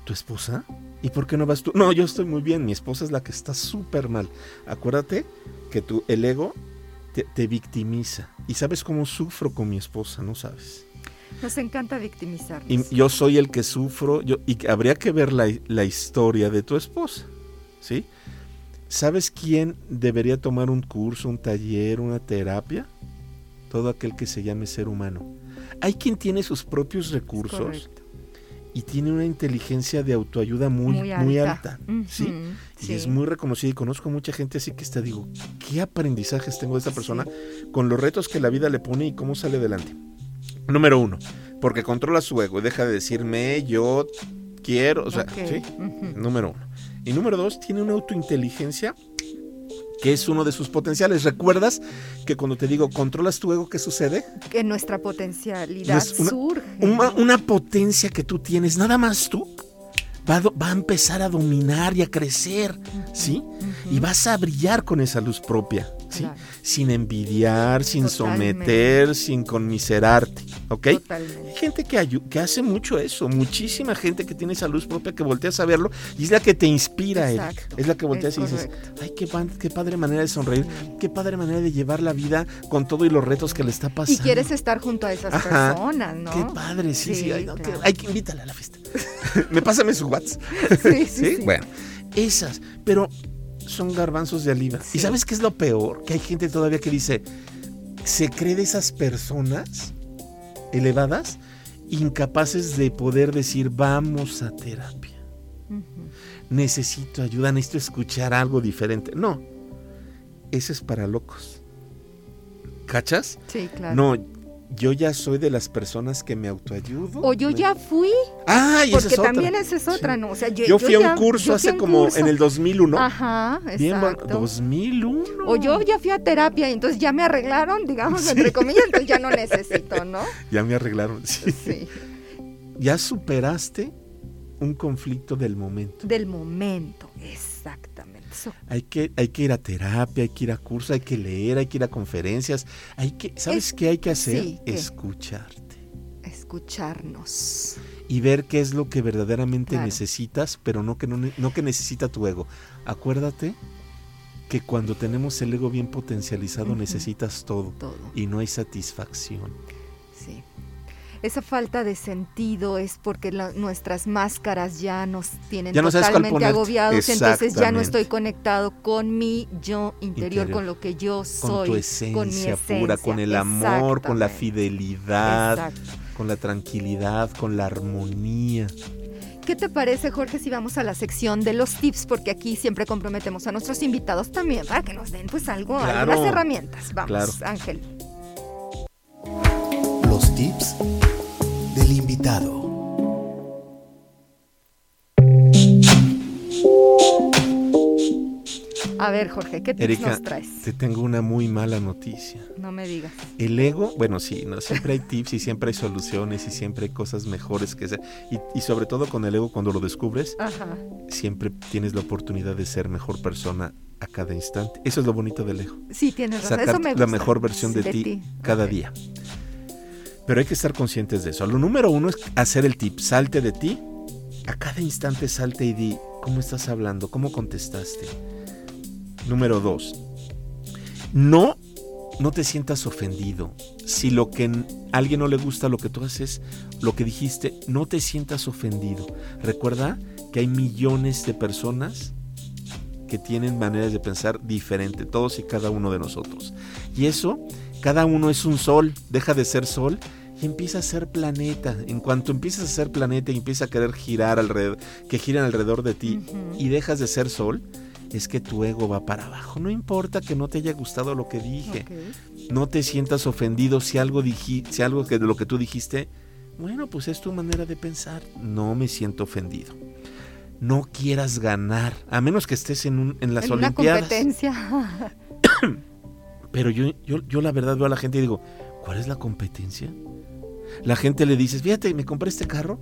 ¿Tu esposa? ¿Y por qué no vas tú? No, yo estoy muy bien, mi esposa es la que está súper mal. Acuérdate que tu, el ego te, te victimiza. ¿Y sabes cómo sufro con mi esposa? No sabes. Nos encanta victimizarnos. Y yo soy el que sufro, yo, y habría que ver la, la historia de tu esposa, ¿sí? ¿Sabes quién debería tomar un curso, un taller, una terapia? Todo aquel que se llame ser humano. Hay quien tiene sus propios recursos Correcto. Y tiene una inteligencia de autoayuda muy, Muy muy alta. ¿sí? Y es muy reconocida y conozco mucha gente así que está, digo, ¿qué aprendizajes tengo de esta persona con los retos que la vida le pone y cómo sale adelante? Número uno, porque controla su ego y deja de decirme yo quiero, o sea, ¿sí? Número uno. Y número dos, tiene una autointeligencia que es uno de sus potenciales. ¿Recuerdas que cuando te digo controlas tu ego, qué sucede? Que nuestra potencialidad No es una- surge. Una, una potencia que tú tienes, nada más tú, va va a empezar a dominar y a crecer, ¿sí? Y vas a brillar con esa luz propia, ¿sí? Claro. Sin envidiar, sin Totalmente. someter, sin conmiserarte. ¿Ok? Totalmente. Hay gente que, hace mucho eso, muchísima gente que tiene esa luz propia que volteas a verlo y es la que te inspira, Eric. Es la que volteas es y dices, ay, qué, qué padre manera de sonreír, qué padre manera de llevar la vida con todo y los retos que le está Y pasando. quieres estar junto a esas Ajá. personas, ¿no? Qué padre, sí, sí. Sí, ay, no, que- hay que invítala a la fiesta. <laughs> Me pásame su WhatsApp. <laughs> Sí, sí. Bueno, esas, pero son garbanzos de oliva. Sí. ¿Y sabes qué es lo peor? Que hay gente todavía que dice, se cree de esas personas elevadas, incapaces de poder decir, vamos a terapia. Necesito ayuda, necesito escuchar algo diferente. No, ese es para locos. ¿Cachas? Sí, claro. No, yo ya soy de las personas que me autoayudo. O yo Me- ya fui, Ah, y esa porque es otra. también esa es otra, Sí. ¿no? O sea, yo, Yo fui a ya- un curso hace un como curso. en el 2001. Ajá, Bien, bueno, exacto. 2001. O yo ya fui a terapia y entonces ya me arreglaron, digamos, Sí. entre comillas, entonces ya no necesito, ¿no? <laughs> Ya me arreglaron. sí. Sí. Ya superaste un conflicto del momento. Del momento, exactamente. Eso- Hay que, hay que ir a terapia, hay que ir a cursos, hay que leer, hay que ir a conferencias. Hay que, ¿Sabes Es- qué hay que hacer? Escucharte. escucharnos. Y ver qué es lo que verdaderamente Claro. necesitas, pero no que, no, no que necesita tu ego. Acuérdate que cuando tenemos el ego bien potencializado necesitas todo Todo. y no hay satisfacción. Esa falta de sentido es porque la- nuestras máscaras ya nos tienen Ya no totalmente agobiados, entonces ya no estoy conectado con mi yo interior, Interior. con lo que yo Con soy, tu mi esencia, pura, con el esencia. amor, con la fidelidad, Exacto. con la tranquilidad, con la armonía. ¿Qué te parece, Jorge, si vamos a la sección de los tips? Porque aquí siempre comprometemos a nuestros invitados también para que nos den pues algo, Claro. algunas herramientas. Vamos, Claro. Ángel. Los tips del invitado. A ver, Jorge, ¿qué tips Erika, nos traes? te tengo una muy mala noticia. No me digas. El ego, bueno, sí, no, siempre hay tips y siempre hay soluciones y siempre hay cosas mejores que hacer. Y, y sobre todo con el ego, cuando lo descubres, Ajá. siempre tienes la oportunidad de ser mejor persona a cada instante. Eso es lo bonito del ego. Sí, tienes razón. sacar Eso me la mejor versión de, ti, cada día. Pero hay que estar conscientes de eso. Lo número uno es hacer el tip. Salte de ti. A cada instante salte y di cómo estás hablando, cómo contestaste. Número dos. No, no te sientas ofendido. Si lo que a alguien no le gusta lo que tú haces, lo que dijiste, no te sientas ofendido. Recuerda que hay millones de personas que tienen maneras de pensar diferente, todos y cada uno de nosotros. Y eso, cada uno es un sol, deja de ser sol y empieza a ser planeta. En cuanto empiezas a ser planeta y empieza a querer girar alrededor, que giran alrededor de ti y dejas de ser sol, es que tu ego va para abajo. No importa que no te haya gustado lo que dije. No te sientas ofendido si algo diji- si algo que de lo que tú dijiste, bueno, pues es tu manera de pensar. No me siento ofendido. No quieras ganar, a menos que estés en, un- en las en una Olimpiadas. competencia. <coughs> Pero yo, yo, yo la verdad veo a la gente y digo, ¿cuál es la competencia? La gente le dices, fíjate, me compré este carro.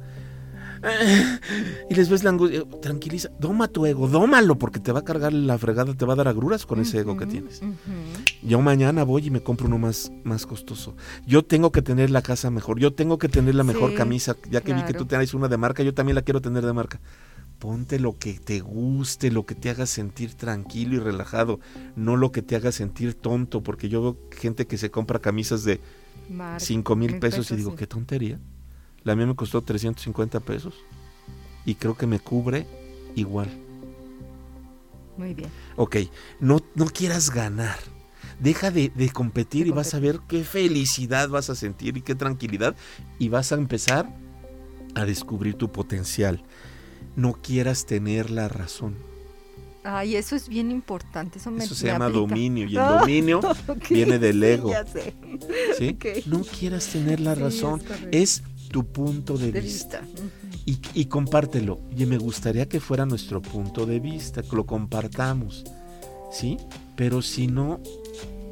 Y les ves la angustia. Tranquiliza, doma tu ego, dómalo, porque te va a cargar la fregada, te va a dar agruras con ese ego que tienes. Yo mañana voy y me compro uno más, más costoso. Yo tengo que tener la casa mejor. Yo tengo que tener la mejor Sí, camisa. Ya que vi que tú tenés una de marca, yo también la quiero tener de marca. Ponte lo que te guste, lo que te haga sentir tranquilo y relajado, no lo que te haga sentir tonto, porque yo veo gente que se compra camisas de Marca, 5 mil pesos y digo, sí. qué tontería. La mía me costó 350 pesos y creo que me cubre igual. Muy bien. Ok, no, no quieras ganar. Deja de, de competir De y vas a ver qué felicidad vas a sentir y qué tranquilidad. Y vas a empezar a descubrir tu potencial. No quieras tener la razón. Ay, eso es bien importante. Eso, me, Eso se me llama aplica. dominio. Y el <laughs> dominio viene del ego. No quieras tener la Sí, razón. es tu punto de, De vista. Y, y compártelo. Y me gustaría que fuera nuestro punto de vista, que lo compartamos. ¿Sí? Pero si no,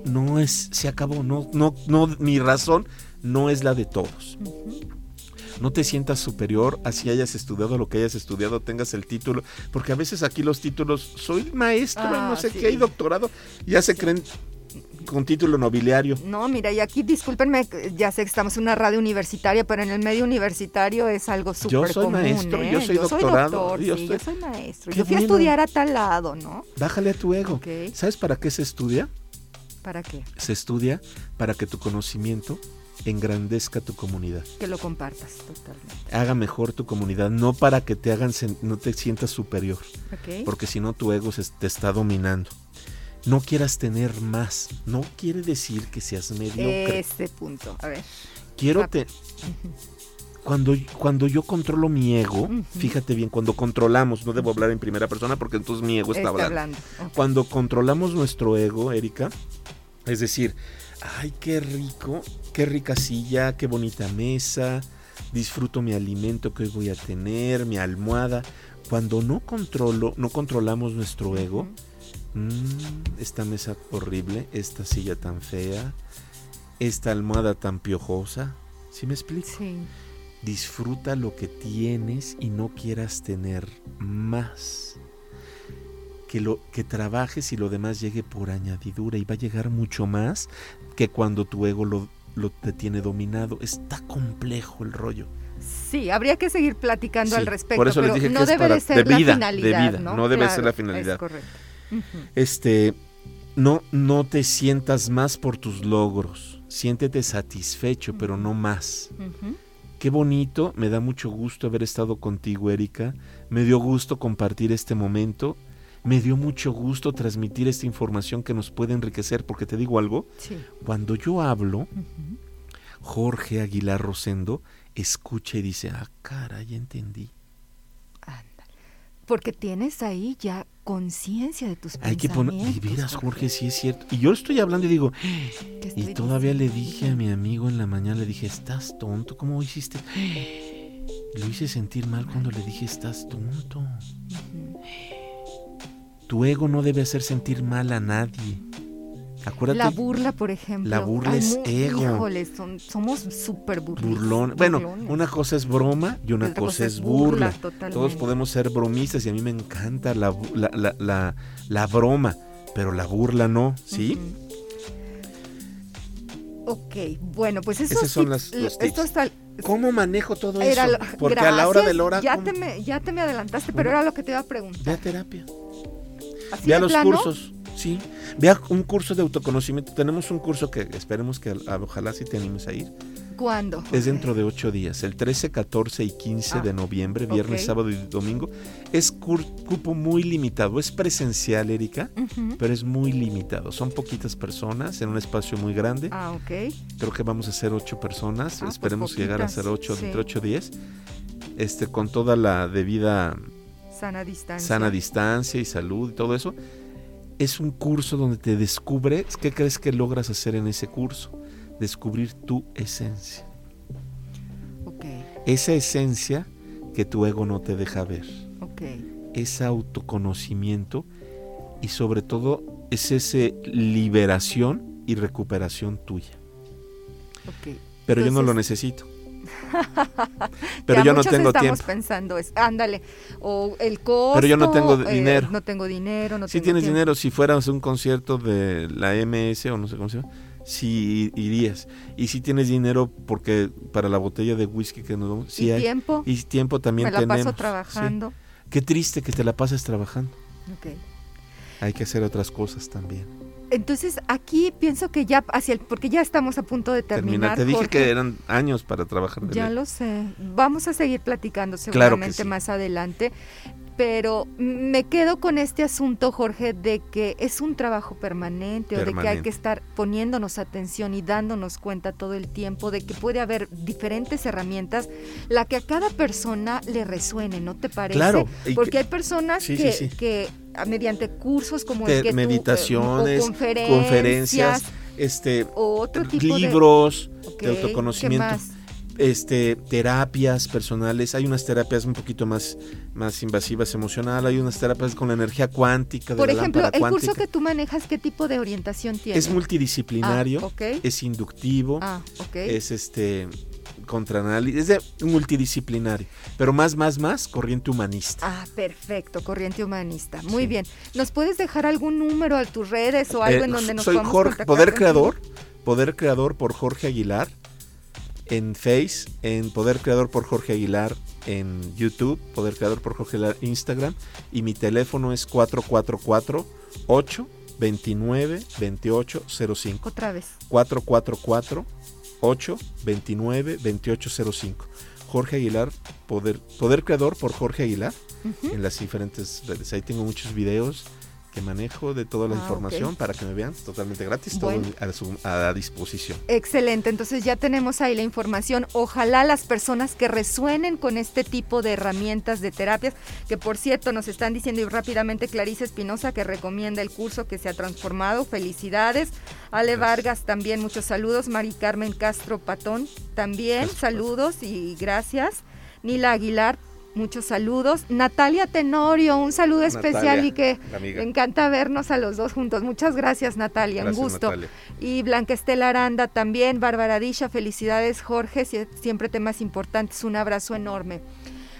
no es, se acabó. No, no, no, mi razón no es la de todos. No te sientas superior así hayas estudiado lo que hayas estudiado, tengas el título, porque a veces aquí los títulos, soy maestro, Ah, no sé sí. qué, y doctorado, ya se creen con título nobiliario. No, mira, y aquí discúlpenme, ya sé que estamos en una radio universitaria, pero en el medio universitario es algo súper Yo soy común, maestro, ¿eh? yo soy doctorado, doctor, yo sí, soy- yo soy maestro. Qué Yo fui a estudiar a tal lado, ¿no? Bájale a tu ego. ¿Sabes para qué se estudia? ¿Para qué? Se estudia para que tu conocimiento engrandezca tu comunidad, Que lo compartas totalmente. haga mejor tu comunidad, no para que te hagan no te sientas superior, ¿Ok? porque si no tu ego se, te está dominando. No quieras tener más, no quiere decir que seas mediocre. Ese punto, a ver. Quiero te cuando, cuando yo controlo mi ego, fíjate bien, cuando controlamos, no debo hablar en primera persona porque entonces mi ego está, hablando. Ok. Cuando controlamos nuestro ego, Erika, es decir, ay, qué rico, qué rica silla, qué bonita mesa, disfruto mi alimento que hoy voy a tener, mi almohada. Cuando no controlo, no controlamos nuestro ego, "Mm, esta mesa horrible, esta silla tan fea, esta almohada tan piojosa. ¿Sí me explico? Sí. Disfruta lo que tienes y no quieras tener más. Que, lo, que trabajes y lo demás llegue por añadidura y va a llegar mucho más que cuando tu ego lo, lo te tiene dominado. Está complejo el rollo. Sí, habría que seguir platicando Sí, al respecto, por eso les pero dije que no es debe para- de ser de la de finalidad, vida, ¿no? no debe ser la finalidad. Es correcto. Este, no, no te sientas más por tus logros. Siéntete satisfecho, pero no más. Qué bonito, me da mucho gusto haber estado contigo, Erika. Me dio gusto compartir este momento. Me dio mucho gusto transmitir esta información que nos puede enriquecer, porque te digo algo, Sí. cuando yo hablo. Jorge Aguilar Rosendo escucha y dice, ah, cara, ya entendí. Ándale. Porque tienes ahí ya conciencia de tus Hay que poner, y verás, Jorge, sí es cierto. Y yo estoy hablando y digo, ¿Qué y todavía le dije a mi amigo en la mañana, le dije, estás tonto, ¿cómo hiciste? Lo hice sentir mal cuando le dije, estás tonto. Tu ego no debe hacer sentir mal a nadie. Acuérdate, La burla, por ejemplo. La burla Ay, es ego. Híjole, son- somos súper burlones. burlón. Bueno, una cosa es broma y una Otra cosa es burla. totalmente. Todos podemos ser bromistas y a mí me encanta la, la, la- la- broma, pero la burla no, ¿sí? Ujú. Ok, bueno, pues eso Esos son las- los tips. Esto está, ¿Cómo manejo todo era eso? lo- Porque a la hora gracias, del hora Ya te, me, ya te me adelantaste, pero Bueno. era lo que te iba a preguntar. terapia. ¿Así Ve a los plano? cursos, sí. Ve a un curso de autoconocimiento. Tenemos un curso que esperemos que a- ojalá si te animes a ir. ¿Cuándo? Es dentro de ocho días, el 13, 14 y 15 Ah, de noviembre, viernes, sábado y domingo. Es cupo muy limitado, es presencial, Erika, pero es muy limitado. Son poquitas personas en un espacio muy grande. Ah, ok. Creo que vamos a ser ocho personas, Ah, pues esperemos llegar a ser ocho, sí. entre ocho o diez. Este, con toda la debida Sana distancia. sana distancia y salud y todo eso. Es un curso donde te descubres, ¿qué crees que logras hacer en ese curso? Descubrir tu esencia. Esa esencia que tu ego no te deja ver. ok. Ese autoconocimiento y sobre todo es ese liberación y recuperación tuya. Pero yo no lo necesito. <laughs> Pero Ya yo no tengo estamos tiempo. pensando, es, ándale, o el costo. Pero yo no tengo eh, dinero. no tengo dinero, no si tengo tienes tiempo. dinero, si fueras a un concierto de la MS o no sé cómo se llama, sí irías. Y si tienes dinero porque para la botella de whisky que nos damos, sí ¿Y hay. tiempo? Y tiempo también Me la tenemos. paso sí. trabajando. Qué triste que te la pases trabajando. Ok. Hay que hacer otras cosas también. Entonces aquí pienso que ya hacia el, porque ya estamos a punto de terminar. Te dije Jorge. que eran años para trabajar de Ya ley. lo sé. Vamos a seguir platicando Claro seguramente sí. más adelante. Pero me quedo con este asunto, Jorge, de que es un trabajo permanente, o de que hay que estar poniéndonos atención y dándonos cuenta todo el tiempo de que puede haber diferentes herramientas, la que a cada persona le resuene, ¿no te parece? Claro, Porque que- hay personas Sí, que, sí, sí. que a- mediante cursos como el que tú, eh, meditaciones, o conferencias, conferencias, este, o otro tipo libros de, Ok, de autoconocimiento. este terapias personales hay unas terapias un poquito más más invasivas emocional hay unas terapias con la energía cuántica de Por la ejemplo, lámpara el cuántica curso que tú manejas, ¿qué tipo de orientación tiene? es multidisciplinario Ah, es inductivo Ah, ok. es este contraanálisis, es de multidisciplinario, pero más, más, más, corriente humanista. Ah, perfecto, corriente humanista. Muy bien. ¿Nos puedes dejar algún número a tus redes o algo en Eh, donde nos soy Jorge, Poder? Creador, Poder Creador por Jorge Aguilar en Face, en Poder Creador por Jorge Aguilar en YouTube, Poder Creador por Jorge Aguilar Instagram y mi teléfono es 444 8 29 28 05. Otra vez. 444 8 29 28 05. Jorge Aguilar, Poder, Poder Creador por Jorge Aguilar en las diferentes redes. Ahí tengo muchos videos que manejo de toda la Ah, información para que me vean totalmente gratis, Bueno. todo a, su, a disposición. Excelente, entonces ya tenemos ahí la información. Ojalá las personas que resuenen con este tipo de herramientas de terapias, que por cierto nos están diciendo y rápidamente Clarice Espinosa que recomienda el curso que se ha transformado. Felicidades. Ale Gracias. Vargas también muchos saludos. Mari Carmen Castro Patón también Gracias, saludos y gracias. Nila Aguilar. Muchos saludos. Natalia Tenorio, un saludo especial y que la amiga. me encanta vernos a los dos juntos. Muchas gracias, Natalia. Gracias, un gusto. Natalia. Y Blanca Estela Aranda también, Bárbara Disha, felicidades Jorge, Sie- siempre temas importantes, un abrazo enorme.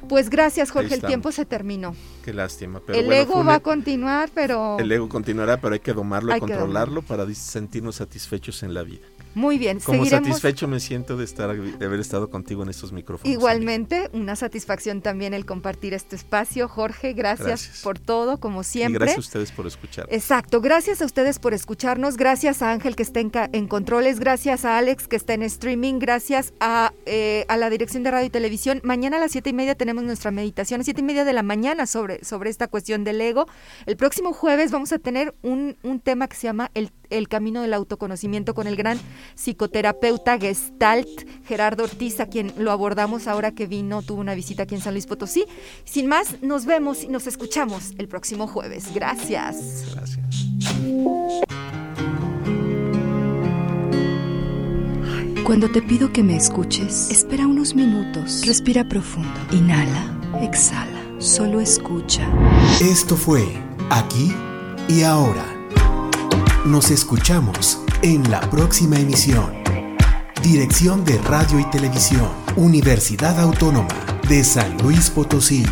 Pues gracias Jorge, el tiempo se terminó. Qué lástima. Pero el bueno, ego va a continuar, pero el ego continuará, pero hay que domarlo Hay y que controlarlo para sentirnos satisfechos en la vida. Muy bien, Como seguiremos. satisfecho me siento de estar de haber estado contigo en estos micrófonos. Igualmente, una satisfacción también el compartir este espacio. Jorge, gracias, Gracias. por todo, como Y siempre. gracias a ustedes por escuchar. Exacto, gracias a ustedes por escucharnos, gracias a Ángel que está en, en controles, gracias a Alex que está en streaming, gracias a, eh, a la dirección de radio y televisión. Mañana a las siete y media tenemos nuestra meditación, a siete y media de la mañana sobre, sobre esta cuestión del ego. El próximo jueves vamos a tener un, un tema que se llama el, el camino del autoconocimiento con el gran psicoterapeuta Gestalt Gerardo Ortiz, a quien lo abordamos ahora que vino, tuvo una visita aquí en San Luis Potosí. Sin más, nos vemos y nos escuchamos el próximo jueves. Gracias. Gracias. Cuando te pido que me escuches, espera unos minutos, respira profundo, inhala, exhala, solo escucha. Esto fue Aquí y Ahora. Nos escuchamos en la próxima emisión. Dirección de Radio y Televisión, Universidad Autónoma de San Luis Potosí.